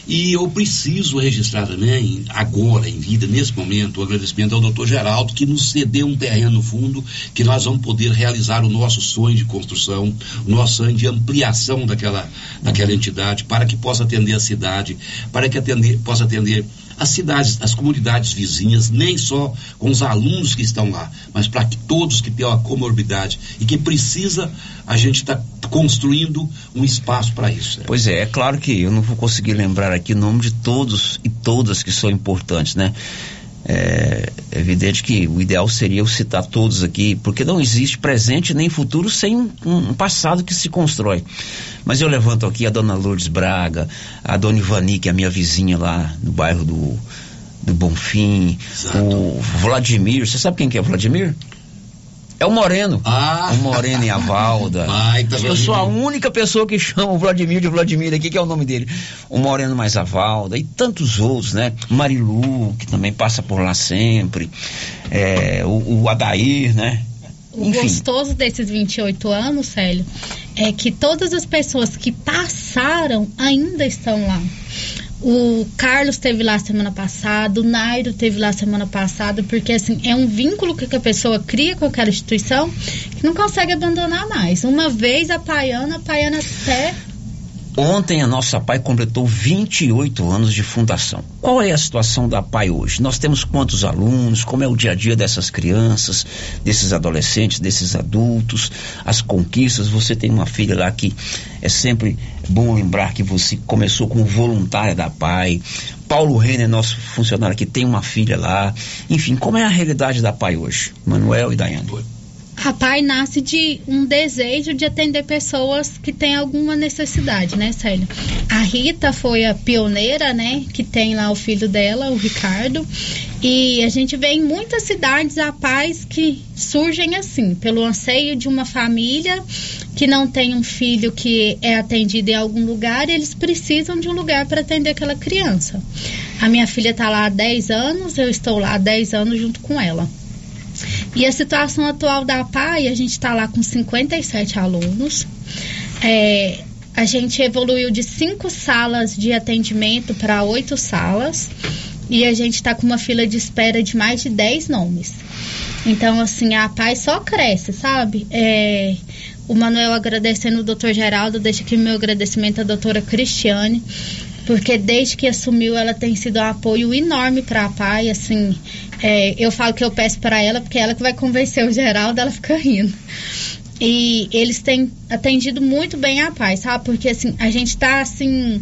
E eu preciso registrar também, agora, em vida, nesse momento, o agradecimento ao doutor Geraldo, que nos cedeu um terreno no fundo, que nós vamos poder realizar o nosso sonho de construção, o nosso sonho de ampliação daquela, daquela entidade, para que possa atender a cidade, para que atender, possa atender as cidades, as comunidades vizinhas, nem só com os alunos que estão lá, mas para todos que têm uma comorbidade e que precisa, a gente está construindo um espaço para isso. né? Pois é, é claro que eu não vou conseguir lembrar aqui o nome de todos e todas que são importantes, né? É evidente que o ideal seria eu citar todos aqui, porque não existe presente nem futuro sem um, um passado que se constrói. Mas eu levanto aqui a dona Lourdes Braga, a dona Ivani, que é a minha vizinha lá no bairro do, do Bonfim, o Vladimir, você sabe quem que é o Vladimir? É o Moreno. Ah. O Moreno e a Valda. Baita eu sou a única pessoa que chama o Vladimir de Vladimir aqui, que é o nome dele. O Moreno mais a Valda e tantos outros, né? Marilu, que também passa por lá sempre. É, o, o Adair, né? O gostoso desses 28 anos, Célio, é que todas as pessoas que passaram ainda estão lá. O Carlos teve lá semana passada, o Nairo teve lá semana passada, porque assim, é um vínculo que a pessoa cria com aquela instituição que não consegue abandonar mais. Uma vez a Paiana, a Paiana até Ontem a nossa PAI completou 28 anos de fundação. Qual é a situação da PAI hoje? Nós temos quantos alunos? Como é o dia a dia dessas crianças, desses adolescentes, desses adultos? As conquistas? Você tem uma filha lá que é sempre bom lembrar que você começou como voluntária da PAI. Paulo Renner, nosso funcionário aqui, tem uma filha lá. Enfim, como é a realidade da PAI hoje? Manuel e Daiane. A nasce de um desejo de atender pessoas que têm alguma necessidade, né, Célio? A Rita foi a pioneira, né, que tem lá o filho dela, o Ricardo. E a gente vê em muitas cidades a pais que surgem assim, pelo anseio de uma família que não tem um filho que é atendido em algum lugar e eles precisam de um lugar para atender aquela criança. A minha filha está lá há 10 anos, eu estou lá há 10 anos junto com ela. E a situação atual da PAI, a gente está lá com 57 alunos. É, a gente evoluiu de cinco salas de atendimento para oito salas. E a gente está com uma fila de espera de mais de 10 nomes. Então, assim, a PAI só cresce, sabe? É, o Manuel agradecendo o doutor Geraldo, deixa aqui meu agradecimento à doutora Cristiane, porque desde que assumiu ela tem sido um apoio enorme para a PAI, assim, é, eu falo que eu peço para ela, porque ela que vai convencer o Geraldo, ela fica rindo. E eles têm atendido muito bem a paz, sabe? Porque assim, a gente tá assim,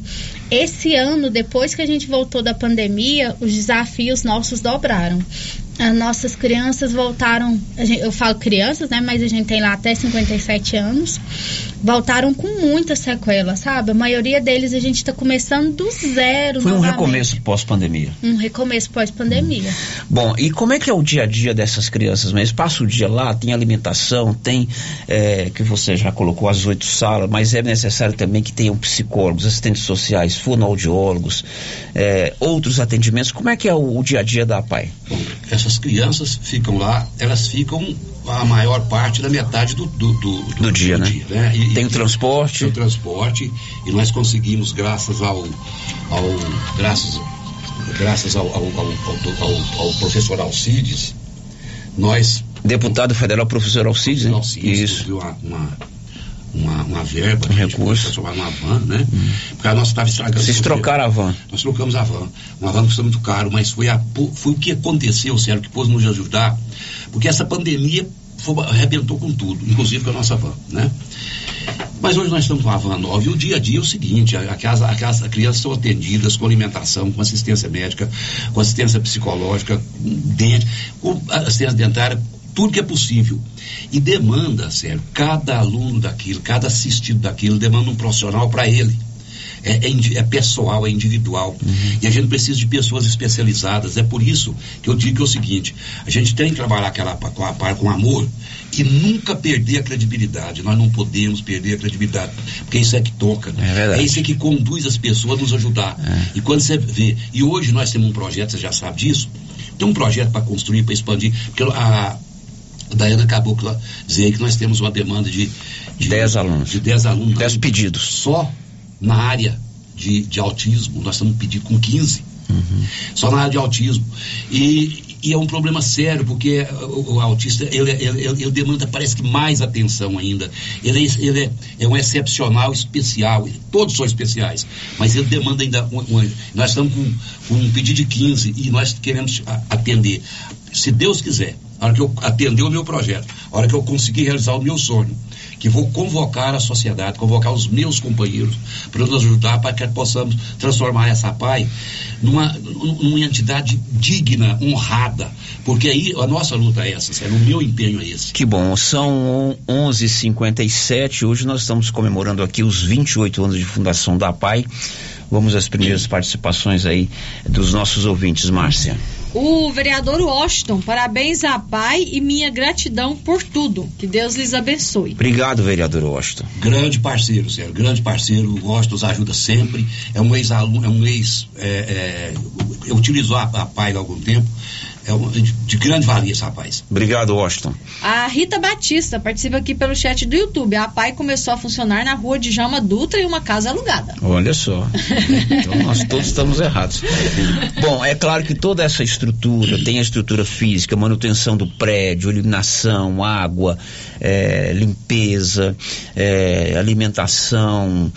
esse ano, depois que a gente voltou da pandemia, os desafios nossos dobraram. As nossas crianças voltaram, a gente- eu falo crianças, né? Mas a gente tem lá até 57 anos, voltaram com muita sequela, sabe? A maioria deles a gente tá começando do zero. Foi um novamente. recomeço pós-pandemia. Um recomeço pós-pandemia. Bom, e como é que é o dia a dia dessas crianças mesmo? Passa o dia lá, tem alimentação, tem, é, que você já colocou as oito salas, mas é necessário também que tenham psicólogos, assistentes sociais, fonoaudiólogos, é, outros atendimentos. Como é que é o, o dia a dia da PAI? Bom, essas crianças ficam lá, elas ficam a maior parte da metade do, do, do, Do dia, né? né? E- Tem o transporte. Tem o transporte e nós conseguimos, graças ao, ao graças, graças ao, ao, ao, ao- professor Alcides, nós Deputado federal, professor Alcides, né? Isso. Uma, uma, uma, uma verba, um recurso. transformar numa van, né? Porque a nossa estava estragando. Vocês trocaram a van. Nós trocamos a van. Uma van custou muito caro, mas foi, a, foi o que aconteceu, sério, que pôs nos ajudar, porque essa pandemia foi- arrebentou com tudo, inclusive com a nossa van, né? Mas hoje nós estamos com a van nova e o dia a dia é o seguinte, aquelas crianças são atendidas com alimentação, com assistência médica, com assistência psicológica, com dente, com assistência dentária, tudo que é possível. E demanda, sério, cada aluno daquilo, cada assistido daquilo demanda um profissional para ele. É, é é pessoal, é individual. E a gente precisa de pessoas especializadas. É por isso que eu digo que é o seguinte: a gente tem que trabalhar aquela com, a, com amor e nunca perder a credibilidade. Nós não podemos perder a credibilidade, porque isso é que toca. É verdade. É. isso que conduz as pessoas a nos ajudar. E quando você vê, e hoje nós temos um projeto, você já sabe disso, tem um projeto para construir, para expandir, porque a, a Daiana acabou de dizer que nós temos uma demanda de, de 10 alunos. De 10 alunos. 10 pedidos. Só na área de, de autismo, nós estamos pedindo com 15. Só na área de autismo. E, e é um problema sério, porque o, o autista, ele, ele, ele- demanda, parece que mais atenção ainda. Ele, é- ele é, é um excepcional especial. Todos são especiais. Mas ele demanda ainda. um- um- nós estamos com, com um pedido de 15 e nós queremos atender. Se Deus quiser, a hora que eu atender o meu projeto, a hora que eu conseguir realizar o meu sonho, que vou convocar a sociedade, convocar os meus companheiros para nos ajudar para que possamos transformar essa PAI numa, numa entidade digna, honrada. Porque aí a nossa luta é essa, sério, o meu empenho é esse. Que bom, são 11h57. Hoje nós estamos comemorando aqui os 28 anos de fundação da PAI. Vamos às primeiras participações aí dos nossos ouvintes, Márcia. O vereador Washington, parabéns à pai e minha gratidão por tudo. Que Deus lhes abençoe. Obrigado, vereador Washington. Grande parceiro, sério, grande parceiro, o Rocha nos ajuda sempre, é um ex-aluno, é um ex, é, é, eu utilizou a, a PAI há algum tempo, é um, de, de grande valia esse rapaz. Obrigado, Washington. A Rita Batista participa aqui pelo chat do YouTube. A PAI começou a funcionar na rua de Jama Dutra em uma casa alugada. Olha só. Então nós todos estamos errados. Bom, é claro que toda essa estrutura, tem a estrutura física, manutenção do prédio, iluminação, água, eh, limpeza, eh, alimentação,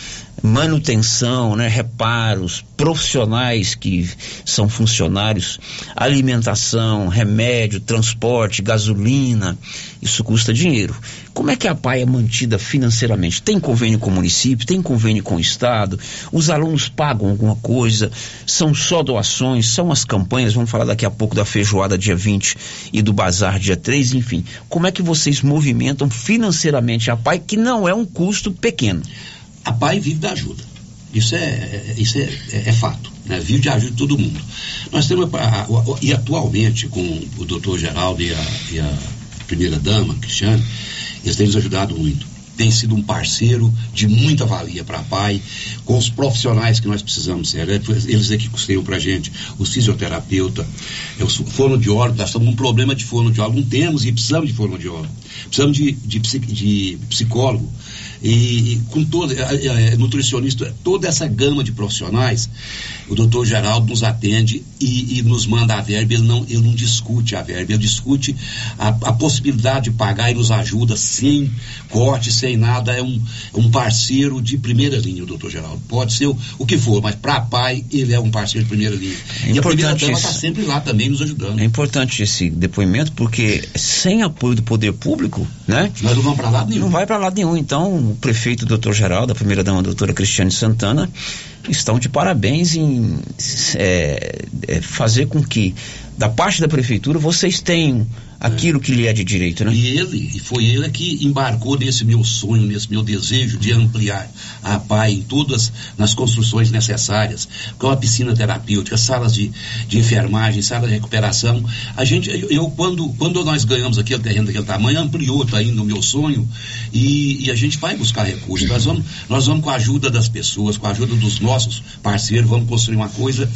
manutenção, né, reparos, profissionais que são funcionários, alimentação, remédio, transporte, gasolina, isso custa dinheiro. Como é que a PAI é mantida financeiramente? Tem convênio com o município, tem convênio com o Estado, os alunos pagam alguma coisa, são só doações, são as campanhas, vamos falar daqui a pouco da feijoada dia 20 e do bazar dia 3, enfim. Como é que vocês movimentam financeiramente a PAI, que não é um custo pequeno? A PAI vive da ajuda. Isso é, é- isso é, é- é fato. Né? Vive de ajuda de todo mundo. Nós temos, a- a- o- e atualmente, com o doutor Geraldo e a, e a primeira-dama, Cristiane, eles têm nos ajudado muito. Tem sido um parceiro de muita valia para a PAI, com os profissionais que nós precisamos ser. É, Eles é que custeiam para a gente, os fisioterapeuta, os fonoaudiólogos, nós estamos com um problema de fonoaudiólogo, não temos e precisamos de fonoaudiólogo. Precisamos de, de, de psicólogo. E, e com toda, é, é, nutricionista, toda essa gama de profissionais, o doutor Geraldo nos atende e, e, nos manda a verba, ele não, ele não discute a verba, ele discute a, a possibilidade de pagar e nos ajuda sem corte, sem nada, é um, é um parceiro de primeira linha, o doutor Geraldo. Pode ser o, o que for, mas para pai, ele é um parceiro de primeira linha. É e a primeira dama está sempre lá também nos ajudando. É importante esse depoimento, porque sem apoio do poder público, né? Nós não vamos para lado nenhum. Não vai para lado nenhum. Então, prefeito doutor Geraldo, a primeira dama, a doutora Cristiane Santana, estão de parabéns em é, é, fazer com que, da parte da prefeitura, vocês tenham aquilo que lhe é de direito, né? E ele, e foi ele que embarcou nesse meu sonho, nesse meu desejo de ampliar a PAI em todas nas construções necessárias, com a piscina terapêutica, salas de, de enfermagem, sala de recuperação. A gente, eu, eu quando, quando nós ganhamos aquele terreno daquele tamanho, ampliou, está indo o meu sonho, e, e, a gente vai buscar recursos. Nós vamos, nós vamos com a ajuda das pessoas, com a ajuda dos nossos parceiros, vamos construir uma coisa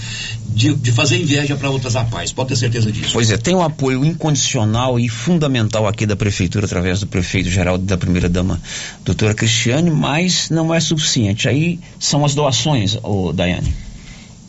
de, de fazer inveja para outras APAES, pode ter certeza disso. Pois é, tem um apoio incondicional e fundamental aqui da Prefeitura, através do prefeito geral e da primeira-dama, doutora Cristiane, mas não é suficiente. Aí são as doações, oh, Daiane.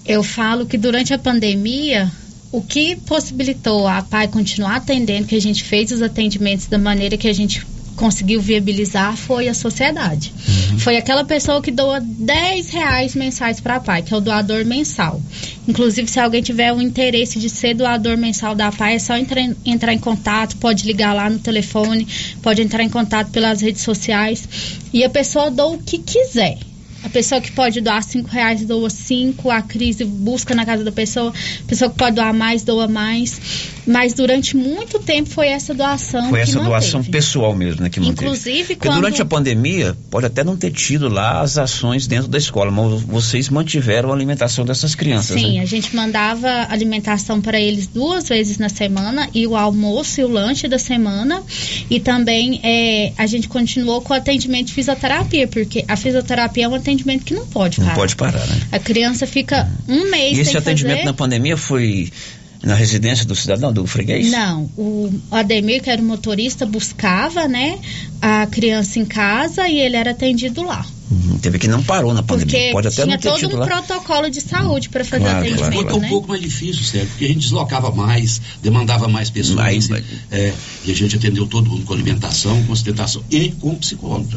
Eu falo que durante a pandemia, o que possibilitou a PAI continuar atendendo, que a gente fez os atendimentos da maneira que a gente conseguiu viabilizar foi a sociedade. Uhum. Foi aquela pessoa que doa 10 reais mensais para a PAI, que é o doador mensal. Inclusive, se alguém tiver o interesse de ser doador mensal da PAI, é só entrar, entrar em contato, pode ligar lá no telefone, pode entrar em contato pelas redes sociais. E a pessoa doa o que quiser. A pessoa que pode doar cinco reais doa cinco, a crise busca na casa da pessoa, a pessoa que pode doar mais doa mais. Mas durante muito tempo foi essa doação Foi essa doação pessoal mesmo, né, que manteve. Inclusive, Porque quando... durante a pandemia, pode até não ter tido lá as ações dentro da escola, mas vocês mantiveram a alimentação dessas crianças, Sim, né? a gente mandava alimentação para eles duas vezes na semana, e o almoço e o lanche da semana. E também é, a gente continuou com o atendimento de fisioterapia, porque a fisioterapia é um atendimento que não pode parar. Não pode parar, né? A criança fica um mês E esse atendimento fazer... na pandemia foi na residência do cidadão, do freguês? Não, o Ademir, que era o motorista, buscava, né, a criança em casa e ele era atendido lá. Uhum, teve que não parou na pandemia. Porque Pode até tinha não ter todo tido um lá. protocolo de saúde para fazer Claro, atendimento, Ficou né? um pouco mais difícil, sério, porque a gente deslocava mais, demandava mais pessoas. Mais, é, e a gente atendeu todo mundo com alimentação, com sustentação e com psicólogo.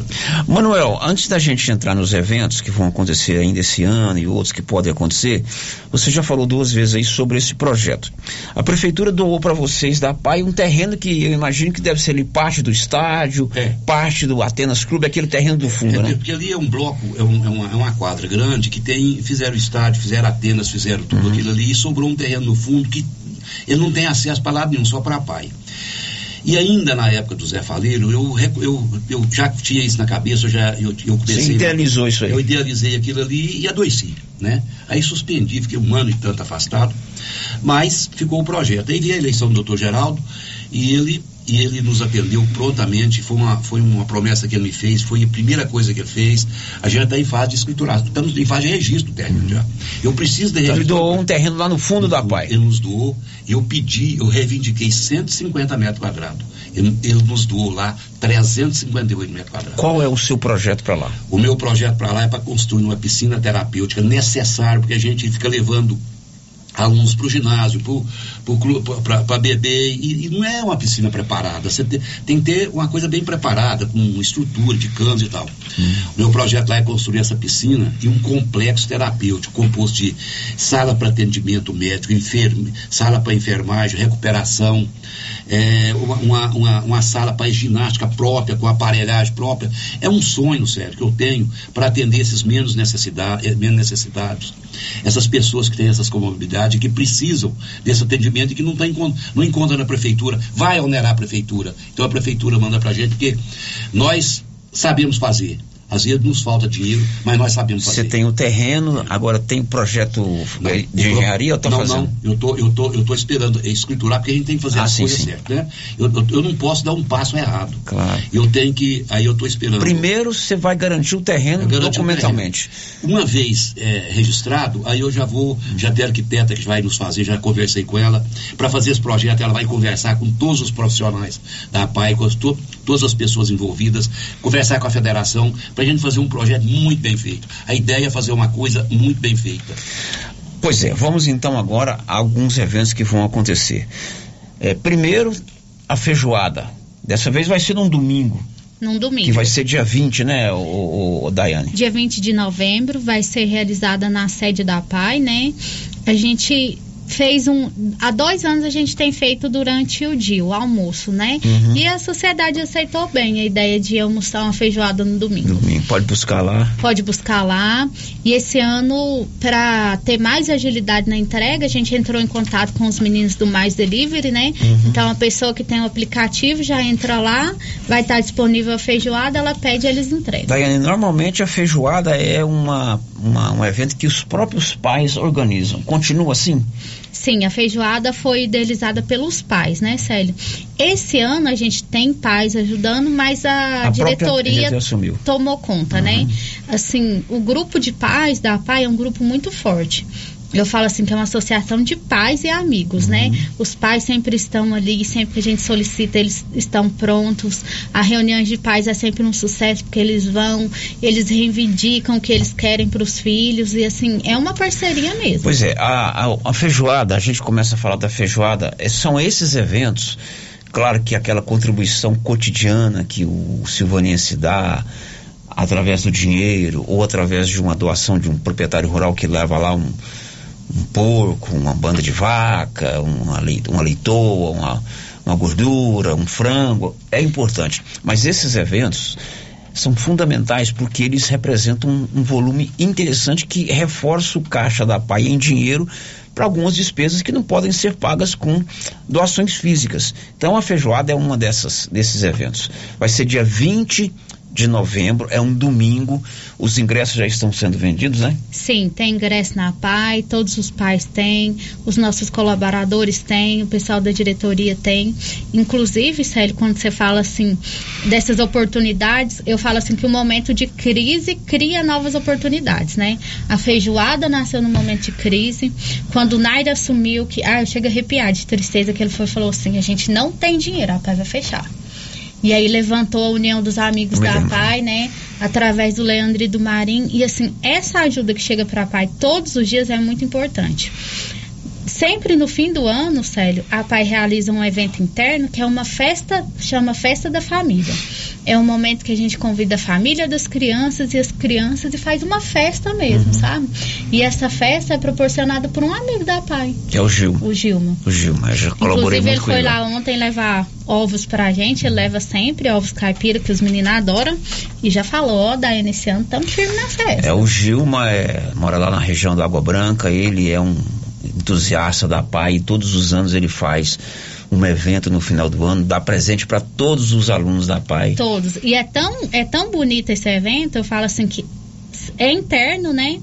Manuel, antes da gente entrar nos eventos que vão acontecer ainda esse ano e outros que podem acontecer, você já falou duas vezes aí sobre esse projeto. A prefeitura doou para vocês da PAI um terreno que eu imagino que deve ser ali parte do estádio, parte do Atenas Clube, aquele terreno do fundo, É, né? Porque ali é um bloco, é, um- é uma, é uma quadra grande que tem, fizeram estádio, fizeram Atenas, fizeram Uhum. tudo aquilo ali e sobrou um terreno no fundo que ele não tem acesso para lado nenhum, só para pai. E ainda na época do Zé Faleiro, eu, eu, eu já tinha isso na cabeça, eu já eu, eu comecei. Você idealizou isso aí? Eu idealizei aquilo ali e adoeci, né? Aí suspendi, fiquei um ano e tanto afastado, mas ficou o projeto. Aí veio a eleição do doutor Geraldo e ele e ele nos atendeu prontamente, foi uma, foi uma promessa que ele me fez, foi a primeira coisa que ele fez. A gente está em fase de escriturar, estamos em fase de registro técnico já. Eu preciso de Então ele registro. doou um terreno lá no fundo da PAI. Ele nos doou, eu pedi, eu reivindiquei 150 metros quadrados. Ele, ele nos doou lá 358 metros quadrados. Qual é o seu projeto para lá? O meu projeto para lá é para construir uma piscina terapêutica necessário, porque a gente fica levando alunos para o ginásio, para beber, e, e não é uma piscina preparada. Você te- tem que ter uma coisa bem preparada, com estrutura de canos e tal. O meu projeto lá é construir essa piscina e um complexo terapêutico composto de sala para atendimento médico, enferme, sala para enfermagem, recuperação, é, uma, uma, uma- uma sala para ginástica própria, com aparelhagem própria. É um sonho, sério, que eu tenho para atender esses menos, necessidade, eh, menos necessitados. Essas pessoas que têm essas comorbidades, que precisam desse atendimento e que não, tá não encontram na prefeitura. Vai onerar a prefeitura. Então a prefeitura manda para a gente, porque nós sabemos fazer. Às vezes nos falta dinheiro, mas nós sabemos fazer. Você tem o terreno, agora tem projeto eh, de engenharia ou tá não, fazendo? não, eu tô, eu tô, eu tô esperando escriturar porque a gente tem que fazer Ah, as sim, coisas sim. certas, né? Eu, eu, eu não posso dar um passo errado. Claro. Eu tenho que, aí eu tô esperando. Primeiro você vai garantir o terreno garanto o documentalmente. Uma vez é, registrado, aí eu já vou, já tem arquiteta que vai nos fazer, já conversei com ela, para fazer esse projeto, ela vai conversar com todos os profissionais da PAI, com to- todas as pessoas envolvidas, conversar com a federação, para a gente fazer um projeto muito bem feito. A ideia é fazer uma coisa muito bem feita. Pois é, vamos então agora a alguns eventos que vão acontecer. É, primeiro, a feijoada. Dessa vez vai ser num domingo. Num domingo. Que vai ser dia 20, né, o, o, o Daiane? Dia 20 de novembro, vai ser realizada na sede da PAI, né? A gente fez um. Há dois anos a gente tem feito durante o dia, o almoço, né? Uhum. E a sociedade aceitou bem a ideia de almoçar uma feijoada no domingo. Domingo, pode buscar lá. Pode buscar lá. E esse ano, para ter mais agilidade na entrega, a gente entrou em contato com os meninos do Mais Delivery, né? Uhum. Então a pessoa que tem o aplicativo já entra lá, vai estar disponível a feijoada, ela pede, eles entregam. Daiane, normalmente a feijoada é uma, uma- um evento que os próprios pais organizam. Continua assim? Sim, a feijoada foi idealizada pelos pais, né, Célio? Esse ano a gente tem pais ajudando, mas a, A diretoria tomou conta, né? Assim, o grupo de pais da PAI é um grupo muito forte. Eu falo assim que é uma associação de pais e amigos, né? Os pais sempre estão ali, sempre que a gente solicita, eles estão prontos. A reunião de pais é sempre um sucesso, porque eles vão, eles reivindicam o que eles querem para os filhos, e assim, é uma parceria mesmo. Pois é, a, a, a feijoada, a gente começa a falar da feijoada, é- são esses eventos, claro que aquela contribuição cotidiana que o silvanense dá, através do dinheiro, ou através de uma doação de um proprietário rural que leva lá um, um porco, uma banda de vaca, uma, uma leitoa, uma, uma gordura, um frango, é importante. Mas esses eventos são fundamentais porque eles representam um, um volume interessante que reforça o caixa da PAI em dinheiro para algumas despesas que não podem ser pagas com doações físicas. Então a feijoada é uma dessas desses eventos. Vai ser dia 20 de novembro, é um domingo. Os ingressos já estão sendo vendidos, né? Sim, tem ingresso na PAI, todos os pais têm, os nossos colaboradores têm, o pessoal da diretoria tem. Inclusive, Célio, quando você fala assim dessas oportunidades, eu falo assim que o momento de crise cria novas oportunidades, né? A feijoada nasceu no momento de crise. Quando o Naira assumiu que. Ah, eu chego a arrepiar de tristeza que ele foi, falou assim: a gente não tem dinheiro, a PAI vai fechar. E aí levantou a união dos amigos Me da lembro. PAI, né? Através do Leandro e do Marim. E assim, essa ajuda que chega para a PAI todos os dias é muito importante. Sempre no fim do ano, Célio, a PAI realiza um evento interno que é uma festa, chama Festa da Família. É um momento que a gente convida a família das crianças e as crianças e faz uma festa mesmo, sabe? E essa festa é proporcionada por um amigo da PAI, Que é o Gil. o Gilma. O Gilma, eu já colaborei Inclusive, ele muito com foi ele. lá ontem levar ovos pra gente, ele leva sempre ovos caipira, que os meninos adoram, e já falou, ó, Daiane, esse ano estamos firme na festa. É, o Gilma é, mora lá na região da Água Branca, ele é um entusiasta da PAI e todos os anos ele faz um evento no final do ano, dá presente para todos os alunos da PAI. Todos. E é tão, é tão bonito esse evento, eu falo assim que é interno, né?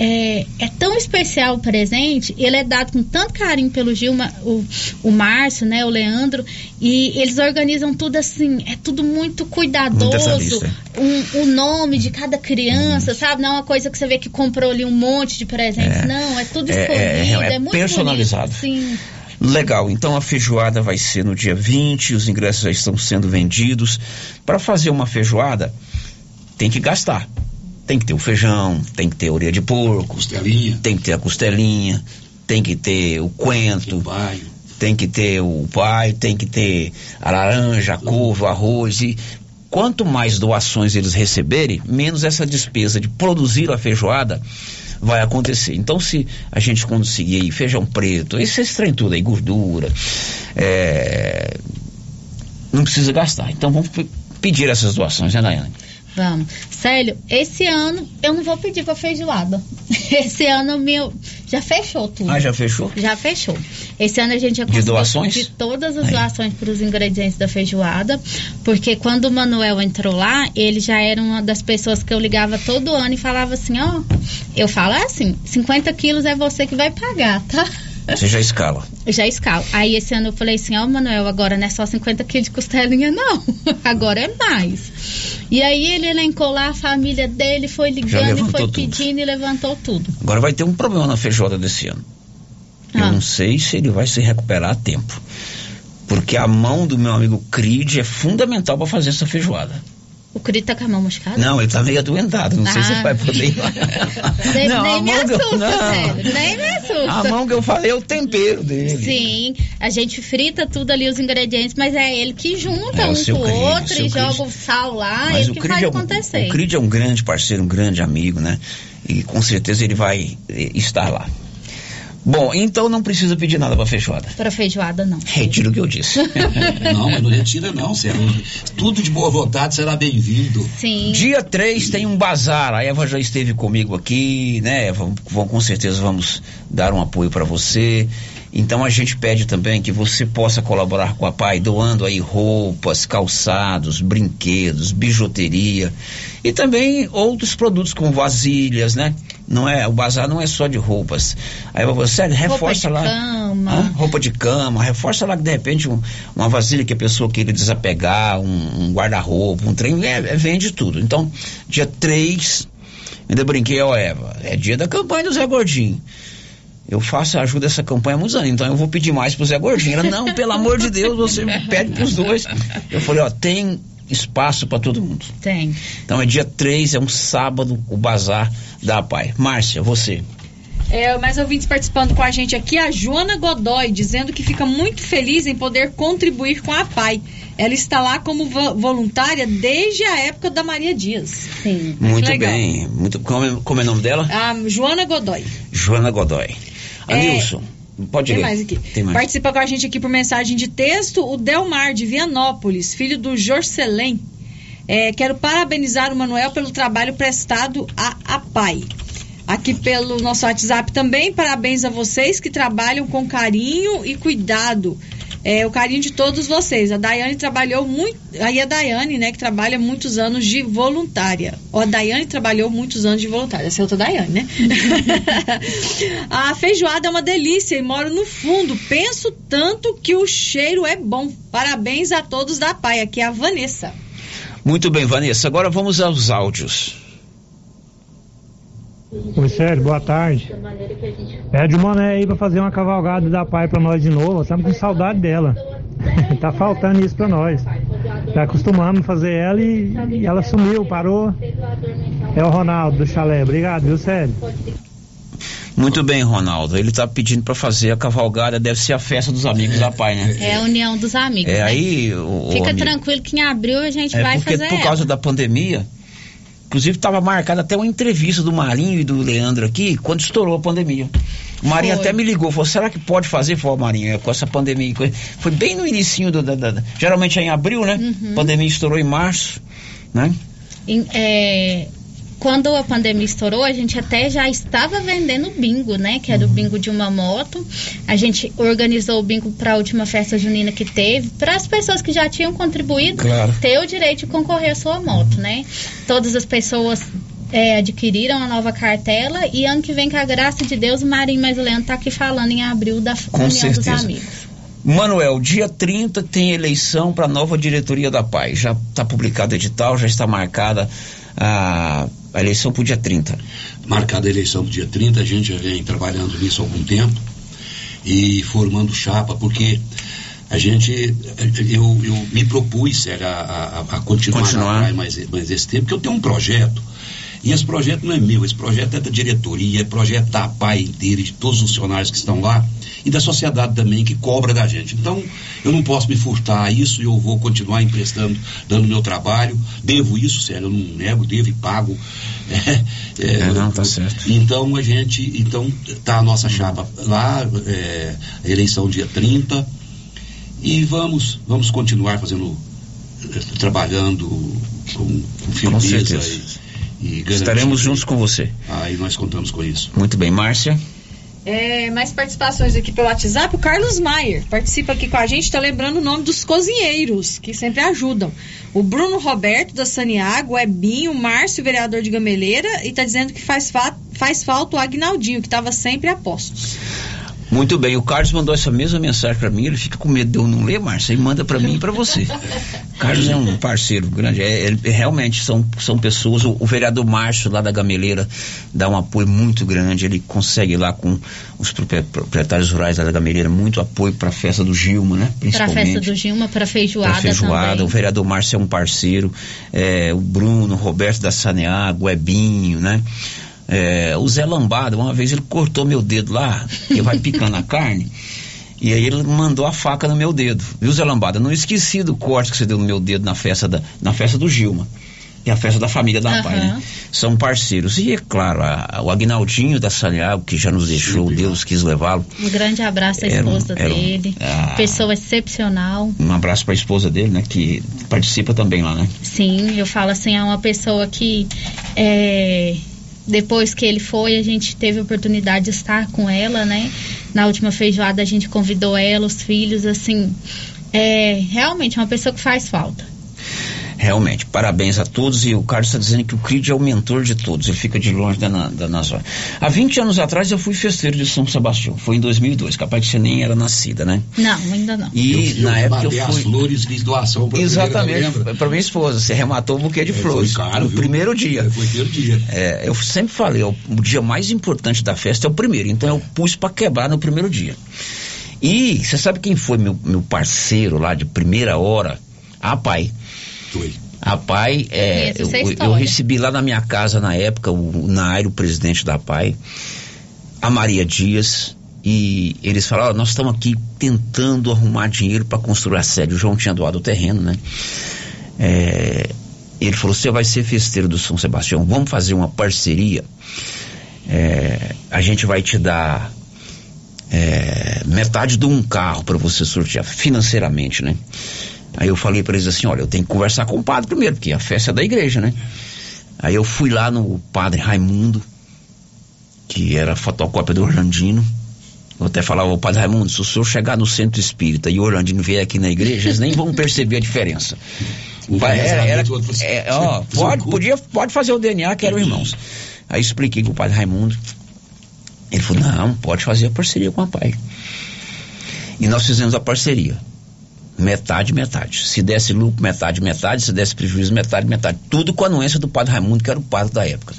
É, é tão especial o presente, ele é dado com tanto carinho pelo Gilma, o, o Márcio, né, o Leandro, e eles organizam tudo assim, é tudo muito cuidadoso, detalhista. um, o nome de cada criança, sabe? Não é uma coisa que você vê que comprou ali um monte de presentes, É. não, é tudo É, é, escolhido, é é, muito personalizado. bonito, sim. Legal, então a feijoada vai ser no dia 20, os ingressos já estão sendo vendidos. Para fazer uma feijoada, tem que gastar. Tem que ter o feijão, tem que ter a orelha de porco, costelinha. tem que ter a costelinha, tem que ter o coentro, tem que ter o pai, tem que ter a laranja, a couve, o arroz e quanto mais doações eles receberem, menos essa despesa de produzir a feijoada vai acontecer. Então, se a gente conseguir aí feijão preto, esse, trem tudo aí, gordura, é, não precisa gastar. Então, vamos pe- pedir essas doações, né, Daiane? Vamos. Célio, esse ano eu não vou pedir pra feijoada. Esse ano meu já fechou tudo. Ah, já fechou? Já fechou. Esse ano a gente já De doações? De todas as doações para os ingredientes da feijoada, porque quando o Manuel entrou lá, ele já era uma das pessoas que eu ligava todo ano e falava assim, ó, eu falo assim, 50 quilos é você que vai pagar, tá? Você já escala. Eu já escalo. Aí esse ano eu falei assim, ó, Manuel, agora não é só 50 quilos de costelinha, não. agora é mais. E aí ele elencou lá a família dele, foi ligando e foi tudo. pedindo e levantou tudo. Agora vai ter um problema na feijoada desse ano. Eu Ah. não sei se ele vai se recuperar a tempo. Porque a mão do meu amigo Creed é fundamental para fazer essa feijoada. O Cri tá com a mão machucada? Não, ele tá meio adoentado. Não sei se Ah. vai poder ir lá. Nem, Não, nem me eu- assusta, não. sério. Nem me assusta. A mão que eu falei é o tempero dele. Sim, a gente frita tudo ali, os ingredientes, mas é ele que junta É, um com o outro e Creed. joga o sal lá, Mas ele o que faz é um, acontecer. o Creed é um grande parceiro, um grande amigo, né? E com certeza ele vai eh, estar lá. Bom, então não precisa pedir nada para feijoada. Pra feijoada, não. Retiro o que eu disse. Não, mas não retira não, Sérgio. Tudo de boa vontade será bem-vindo. Sim. Dia 3 tem um bazar. A Eva já esteve comigo aqui, né? Vão- com certeza vamos dar um apoio para você. Então a gente pede também que você possa colaborar com a PAI, doando aí roupas, calçados, brinquedos, bijuteria e também outros produtos como vasilhas, né? Não é, o bazar não é só de roupas. Aí você reforça Roupa de lá. cama. Hã? roupa de cama, reforça lá que de repente um- uma vasilha que a pessoa queira desapegar, um, um guarda-roupa, um trem, é, é, vende tudo. Então, dia 3, ainda brinquei, ó Eva, é dia da campanha do Zé Gordinho. Eu faço ajuda essa campanha há muitos anos, então eu vou pedir mais pro Zé Gordinho. Ela, não, pelo amor de Deus, você pede pros dois. Eu falei, ó, tem espaço para todo mundo. Tem. Então é dia 3, é um sábado, o bazar da Pai. Márcia, você. É, mais ouvintes participando com a gente aqui, a Joana Godoy, dizendo que fica muito feliz em poder contribuir com a PAI. Ela está lá como vo- voluntária desde a época da Maria Dias. Sim. Muito legal. bem. Muito, como, é, como é o nome dela? A Joana Godoy. Joana Godoy. É, Anilson, pode Tem ler. mais aqui. Tem mais. Participa com a gente aqui por mensagem de texto o Delmar de Vianópolis, filho do Jorcelém. É, quero parabenizar o Manuel pelo trabalho prestado à, à PAI. Aqui pelo nosso WhatsApp também, parabéns a vocês que trabalham com carinho e cuidado. É, o carinho de todos vocês. A Daiane trabalhou muito. Aí a Daiane, né, que trabalha muitos anos de voluntária. Ó, a Daiane trabalhou muitos anos de voluntária. Essa é outra Daiane, né? a feijoada é uma delícia e moro no fundo. Penso tanto que o cheiro é bom. Parabéns a todos da PAI. Aqui é a Vanessa. Muito bem, Vanessa. Agora vamos aos áudios. Oi, Sérgio, boa tarde. Pede o Mané aí pra fazer uma cavalgada da pai pra nós de novo. Estamos com saudade dela. tá faltando isso pra nós. Já acostumamos fazer ela e, e ela sumiu, parou. É o Ronaldo do chalé. Obrigado, viu, Sérgio? Muito bem, Ronaldo. Ele tá pedindo para fazer a cavalgada, deve ser a festa dos amigos da Pai, né? É a união dos amigos. É né? aí, o, o Fica amigo, tranquilo que em abril a gente é vai porque fazer por causa ela. da pandemia, inclusive estava marcada até uma entrevista do Marinho e do Leandro aqui, quando estourou a pandemia. O Marinho Foi. até me ligou, falou, será que pode fazer? Falou, Marinho, é, com essa pandemia. e coisa." Foi bem no inicinho do, da, da- da- geralmente é em abril, né? Uhum. Pandemia estourou em março, né? Em- é, quando a pandemia estourou, a gente até já estava vendendo bingo, né? Que era o bingo de uma moto. A gente organizou o bingo para a última festa junina que teve, para as pessoas que já tinham contribuído Claro. ter o direito de concorrer à sua moto, né? Todas as pessoas é, adquiriram a nova cartela e ano que vem, com a graça de Deus, o Marinho mais Leandro tá aqui falando em abril da Com União certeza. dos Amigos. Manuel, dia 30 tem eleição para a nova diretoria da PAI. Já está publicado o edital, já está marcada a, a eleição para o dia 30. Marcada a eleição do dia 30, a gente já vem trabalhando nisso há algum tempo e formando chapa, porque a gente, eu, eu me propus, sério, a, a, a continuar, Continuar. mais, mais esse tempo, porque eu tenho um projeto. E esse projeto não é meu, esse projeto é da diretoria, é projeto da PAI inteira, de todos os funcionários que estão lá e da sociedade também que cobra da gente. Então, eu não posso me furtar a isso e eu vou continuar emprestando, dando meu trabalho. Devo isso, sério, eu não nego, devo e pago. É, é, É, não, tá certo. Então, a gente, então, tá a nossa chapa lá, é, a eleição dia 30 e vamos, vamos continuar fazendo, eh, trabalhando com, com firmeza certeza. Estaremos juntos com você. Aí nós contamos com isso. Muito bem, Márcia. É, mais participações aqui pelo WhatsApp. O Carlos Maier participa aqui com a gente, tá lembrando o nome dos cozinheiros, que sempre ajudam. O Bruno Roberto, da Saniago, o Ebinho, o Márcio, vereador de Gameleira, e tá dizendo que faz, fa- faz falta o Agnaldinho, que estava sempre a postos. Muito bem, o Carlos mandou essa mesma mensagem para mim, ele fica com medo de eu não ler, Márcia, e manda para mim e para você. Carlos é um parceiro grande. É, ele- realmente são, são pessoas. O, o vereador Márcio, lá da Gameleira, dá um apoio muito grande. Ele consegue lá com os propri- proprietários rurais lá da Gameleira muito apoio para a festa do Gilma, né? Para a Principalmente. festa do Gilma, para feijoada, Pra feijoada, o também. vereador Márcio é um parceiro, é, o Bruno, o Roberto da Saneago, o Ebinho, né? É, o Zé Lambada, uma vez ele cortou meu dedo lá, que vai picando a carne, e aí ele mandou a faca no meu dedo. Viu, Zé Lambada? Não esqueci do corte que você deu no meu dedo na festa, da, na festa do Gilma. E a festa da família da Aham. Pai, né? São parceiros. E é claro, a- o Agnaldinho da Saneago, que já nos deixou, Deus quis levá-lo. Um grande abraço à Era um- esposa um- dele. ah. Pessoa excepcional. Um abraço para a esposa dele, né? Que participa também lá, né? Sim, eu falo assim, é uma pessoa que é, depois que ele foi, a gente teve a oportunidade de estar com ela, né? Na última feijoada a gente convidou ela, os filhos, assim, é realmente uma pessoa que faz falta. Realmente, parabéns a todos. E o Carlos está dizendo que o CRID é o mentor de todos. Ele fica de longe da, na- da. Há 20 anos atrás eu fui festeiro de São Sebastião. Foi em 2002. Capaz que você nem era nascida, né? Não, ainda não. E na época eu fui. as flores, fiz doação pra Exatamente, para minha esposa. Você rematou o buquê de É, foi flores. caro, no viu? primeiro dia. Foi o primeiro dia. É, eu sempre falei, o dia mais importante da festa é o primeiro. Então eu pus para quebrar no primeiro dia. E você sabe quem foi meu, meu parceiro lá de primeira hora? A pai. Foi. A pai, é, eu, eu recebi lá na minha casa na época o, Nairo, o presidente da pai, a Maria Dias, e eles falaram: "Ó, nós estamos aqui tentando arrumar dinheiro para construir a sede. O João tinha doado o terreno, né? É, ele falou: você vai ser festeiro do São Sebastião, vamos fazer uma parceria. É, a gente vai te dar é, metade de um carro para você sortear financeiramente, né? Aí eu falei para eles assim: olha, eu tenho que conversar com o padre primeiro, porque a festa é da igreja, né? Aí eu fui lá no padre Raimundo, que era fotocópia do Orlandino. Eu até falava, ô padre Raimundo, se o senhor chegar no centro espírita e o Orlandino vier aqui na igreja, eles nem vão perceber a diferença. Vai, era- era- o é, ó, um pode, podia, pode fazer o DNA, que eram irmãos. Aí expliquei com o padre Raimundo. Ele falou, não, pode fazer a parceria com a pai. E nós fizemos a parceria. Metade, metade. Se desse lucro, metade, metade. Se desse prejuízo, metade, metade. Tudo com a anuência do padre Raimundo, que era o padre da época.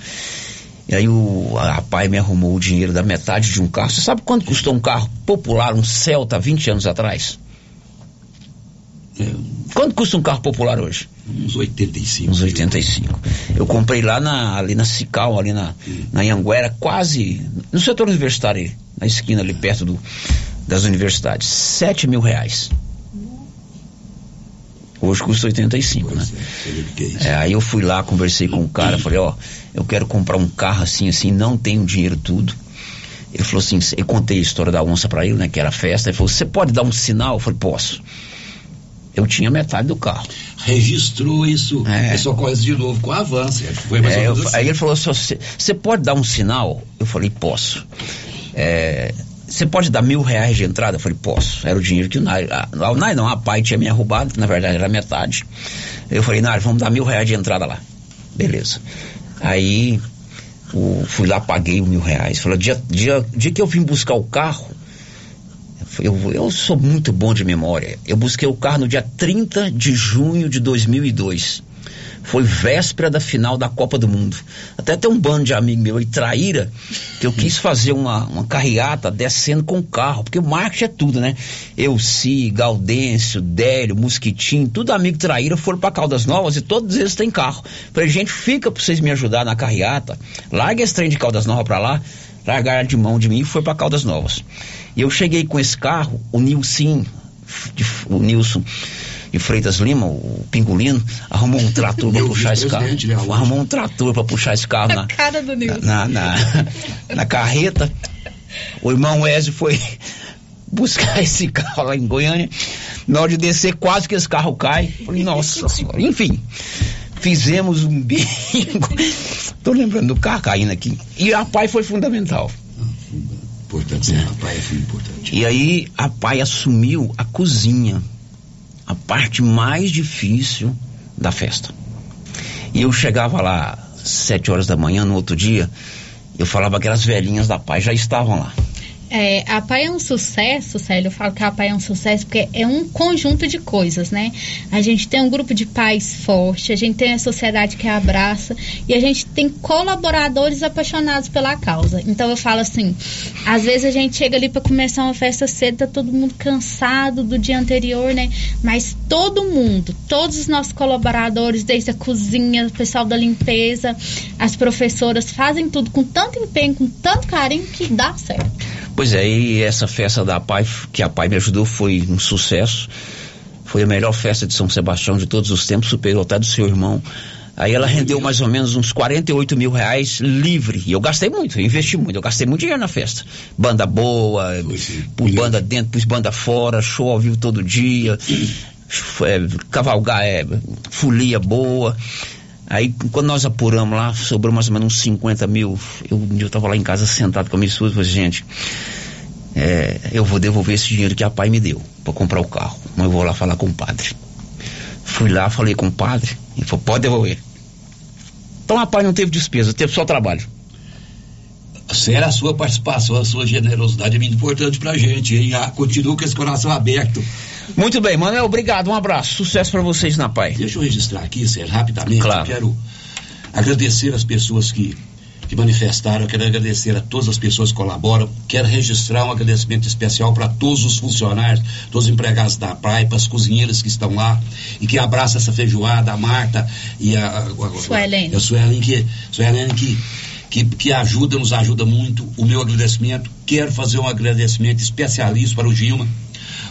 E aí o, a pai me arrumou o dinheiro da metade de um carro. Você sabe quanto custou um carro popular, um Celta, 20 anos atrás? Quanto custa um carro popular hoje? Uns 85. Uns 85. Eu comprei lá na, ali na Cical, ali na, na Anhanguera, quase no setor universitário, na esquina ali perto do, das universidades. 7 mil reais. Hoje custa 85, né? É, aí eu fui lá, conversei com o cara, falei, ó, eu quero comprar um carro assim, assim, não tenho dinheiro tudo. Ele falou assim, eu contei a história da onça pra ele, né, que era festa. Ele falou, você pode dar um sinal? Eu falei, posso. Eu tinha metade do carro. Registrou isso. É. É. só coisa de novo com a avança. Foi mais É, eu- assim. Aí ele falou assim: "Você- você pode dar um sinal? Eu falei, posso. É, Você pode dar mil reais de entrada? Eu falei, posso. Era o dinheiro que o Nai. A, o não, a pai tinha me roubado, que na verdade era metade. Eu falei, Nai, vamos dar mil reais de entrada lá. Beleza. Aí o- fui lá, paguei mil reais. Falei, dia, dia, dia que eu vim buscar o carro, eu, eu sou muito bom de memória. Eu busquei o carro no dia 30 de junho de 2002. Foi véspera da final da Copa do Mundo. Até tem um bando de amigo meu aí, traíra, que eu quis fazer uma, uma carreata descendo com o carro, porque o marketing é tudo, né? Eu, Si, Gaudêncio, Délio, Mosquitinho, tudo amigo traíra, foram para Caldas Novas e todos eles têm carro. Falei, gente, fica pra vocês me ajudar na carreata, larga esse trem de Caldas Novas pra lá, largaram de mão de mim e foi para Caldas Novas. E eu cheguei com esse carro, o Nilson, o Nilson de Freitas Lima, o Pingolino, arrumou um trator para puxar esse carro. né, Arrumou um trator para puxar esse carro na, Cara do Nilson. na, na, na carreta. O irmão Ezio foi buscar esse carro lá em Goiânia. Na hora de descer, quase que esse carro cai. Falei, nossa senhora. Enfim, fizemos um bingo. Tô lembrando do carro caindo aqui. E a pai foi fundamental. Importante, sim, a praia foi importante. E aí a pai assumiu a cozinha, a parte mais difícil da festa. E eu chegava lá sete horas da manhã no outro dia, eu falava que as velhinhas da pai já estavam lá. É, a PAI é um sucesso, Célio. Eu falo que a PAI é um sucesso porque é um conjunto de coisas, né? A gente tem um grupo de pais forte, a gente tem a sociedade que abraça e a gente tem colaboradores apaixonados pela causa. Então eu falo assim, às vezes a gente chega ali para começar uma festa cedo, tá todo mundo cansado do dia anterior, né? Mas todo mundo, todos os nossos colaboradores, desde a cozinha, o pessoal da limpeza, as professoras, fazem tudo com tanto empenho, com tanto carinho que dá certo. Pois é, e essa festa da PAI, que a PAI me ajudou, foi um sucesso. Foi a melhor festa de São Sebastião de todos os tempos, superou até do seu irmão. Aí ela rendeu mais ou menos uns 48 mil reais livre. E eu gastei muito, eu investi muito, eu gastei muito dinheiro na festa. Banda boa, pus banda dentro, pus banda fora, show ao vivo todo dia, é, cavalgar, é, folia boa. Aí, quando nós apuramos lá, sobrou mais ou menos uns 50 mil. Eu, eu tava lá em casa sentado com a minha esposa e falei, gente, é, eu vou devolver esse dinheiro que a pai me deu para comprar o carro. Mas eu vou lá falar com o padre. Fui lá, falei com o padre, ele falou, pode devolver. Então a pai não teve despesa, teve só trabalho. Sério, a sua participação, a sua generosidade é muito importante pra gente, hein? Ah, Continua com esse coração aberto. Muito bem, Manuel, obrigado, um abraço, sucesso para vocês na pai. Deixa eu registrar aqui, Sérgio, rapidamente. Claro. Eu quero agradecer as pessoas que, que manifestaram, eu quero agradecer a todas as pessoas que colaboram, quero registrar um agradecimento especial para todos os funcionários, todos os empregados da praia, para as cozinheiras que estão lá e que abraçam essa feijoada, a Marta e a, a, a, Suelen. a Suelen que, Suelen que que, que ajuda, nos ajuda muito. O meu agradecimento. Quero fazer um agradecimento especialista para o Gilma.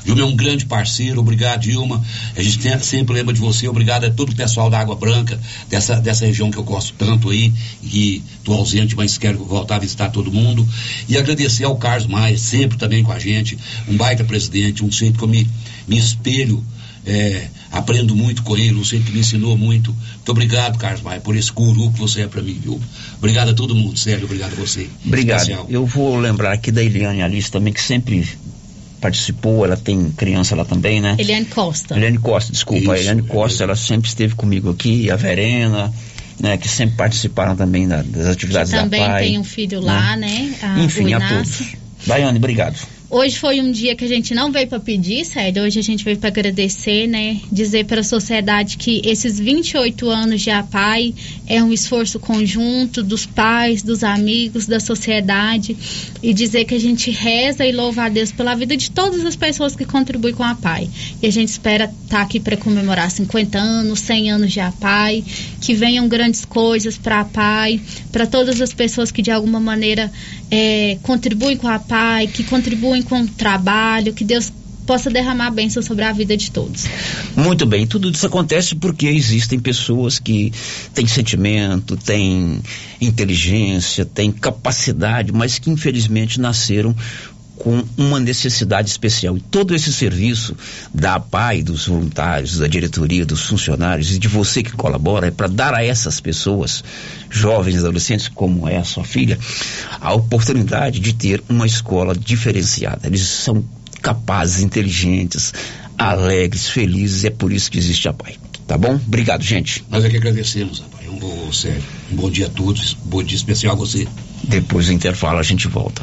Gilma é um grande parceiro, obrigado, Gilma. A gente tem- sempre lembra de você, obrigado a todo o pessoal da Água Branca, dessa, dessa região que eu gosto tanto aí, e estou ausente, mas quero voltar a visitar todo mundo. E agradecer ao Carlos Maia, sempre também com a gente, um baita presidente, um centro que eu me, me espelho, é, aprendo muito com ele, um centro que me ensinou muito. Muito obrigado, Carlos Maia, por esse guru que você é para mim, viu? Obrigado a todo mundo, sério, obrigado a você. Obrigado. Especial. Eu vou lembrar aqui da Eliane Alice também, que sempre participou, ela tem criança lá também, né? Eliane Costa. Eliane Costa, desculpa. a Eliane Costa, ela sempre esteve comigo aqui, a Verena, né, que sempre participaram também da- das atividades Também da PAI. tem um filho lá, né? A- Enfim, a todos. Daiane, obrigado. Hoje foi um dia que a gente não veio para pedir, Sérgio. Hoje a gente veio para agradecer, né? Dizer para a sociedade que esses 28 anos de APAI é um esforço conjunto dos pais, dos amigos, da sociedade e dizer que a gente reza e louva a Deus pela vida de todas as pessoas que contribuem com a APAI. E a gente espera estar aqui para comemorar 50 anos, 100 anos de APAI, que venham grandes coisas para a APAI, para todas as pessoas que de alguma maneira é, contribuem com a APAI, que contribuem com o trabalho, que Deus possa derramar bênção sobre a vida de todos. Muito bem, tudo isso acontece porque existem pessoas que têm sentimento, têm inteligência, têm capacidade, mas que infelizmente nasceram com uma necessidade especial. E todo esse serviço da PAI, dos voluntários, da diretoria, dos funcionários e de você que colabora é para dar a essas pessoas, jovens, adolescentes, como é a sua filha, a oportunidade de ter uma escola diferenciada. Eles são capazes, inteligentes, alegres, felizes, é por isso que existe a PAI. Tá bom? Obrigado, gente. Nós é que agradecemos, rapaz. Um bom, sério, um bom dia a todos, um bom dia especial a você. Depois do intervalo a gente volta.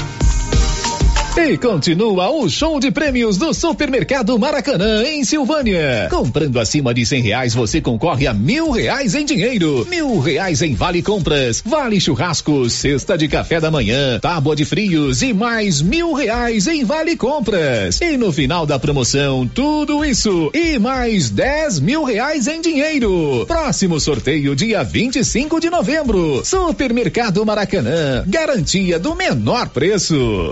E continua o show de prêmios do Supermercado Maracanã, em Silvânia. Comprando acima de cem reais, você concorre a mil reais em dinheiro, mil reais em vale compras, vale churrascos, cesta de café da manhã, tábua de frios e mais mil reais em vale compras. E no final da promoção, tudo isso e mais dez mil reais em dinheiro. Próximo sorteio, dia 25 de novembro. Supermercado Maracanã, garantia do menor preço.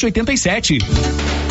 87.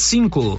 cinco.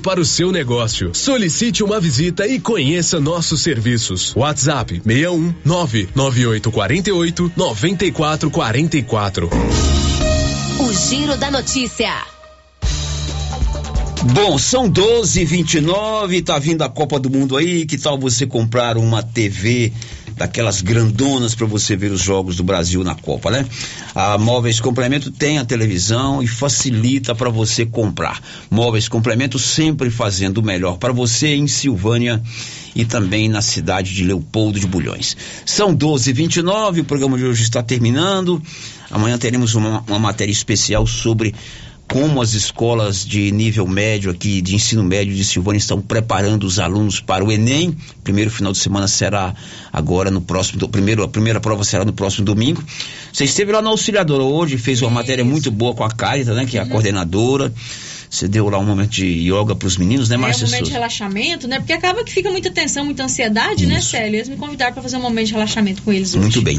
para o seu negócio. Solicite uma visita e conheça nossos serviços. WhatsApp 61 99848 9444. O Giro da Notícia. Bom, são 12 29 tá vindo a Copa do Mundo aí. Que tal você comprar uma TV daquelas grandonas para você ver os jogos do Brasil na Copa, né? A Móveis Complemento tem a televisão e facilita para você comprar. Móveis Complemento sempre fazendo o melhor para você em Silvânia e também na cidade de Leopoldo de Bulhões. São 12h29, o programa de hoje está terminando. Amanhã teremos uma, uma matéria especial sobre como as escolas de nível médio aqui, de ensino médio de Silvânia, estão preparando os alunos para o Enem. Primeiro final de semana será agora no próximo, primeiro, a primeira prova será no próximo domingo. Você esteve lá na auxiliadora hoje, fez uma matéria muito boa com a Carita, né, que é a coordenadora. Você deu lá um momento de yoga para os meninos, né, Márcia? É um momento de relaxamento, né? Porque acaba que fica muita tensão, muita ansiedade, né, Célia? Eles me convidaram para fazer um momento de relaxamento com eles hoje. Muito bem.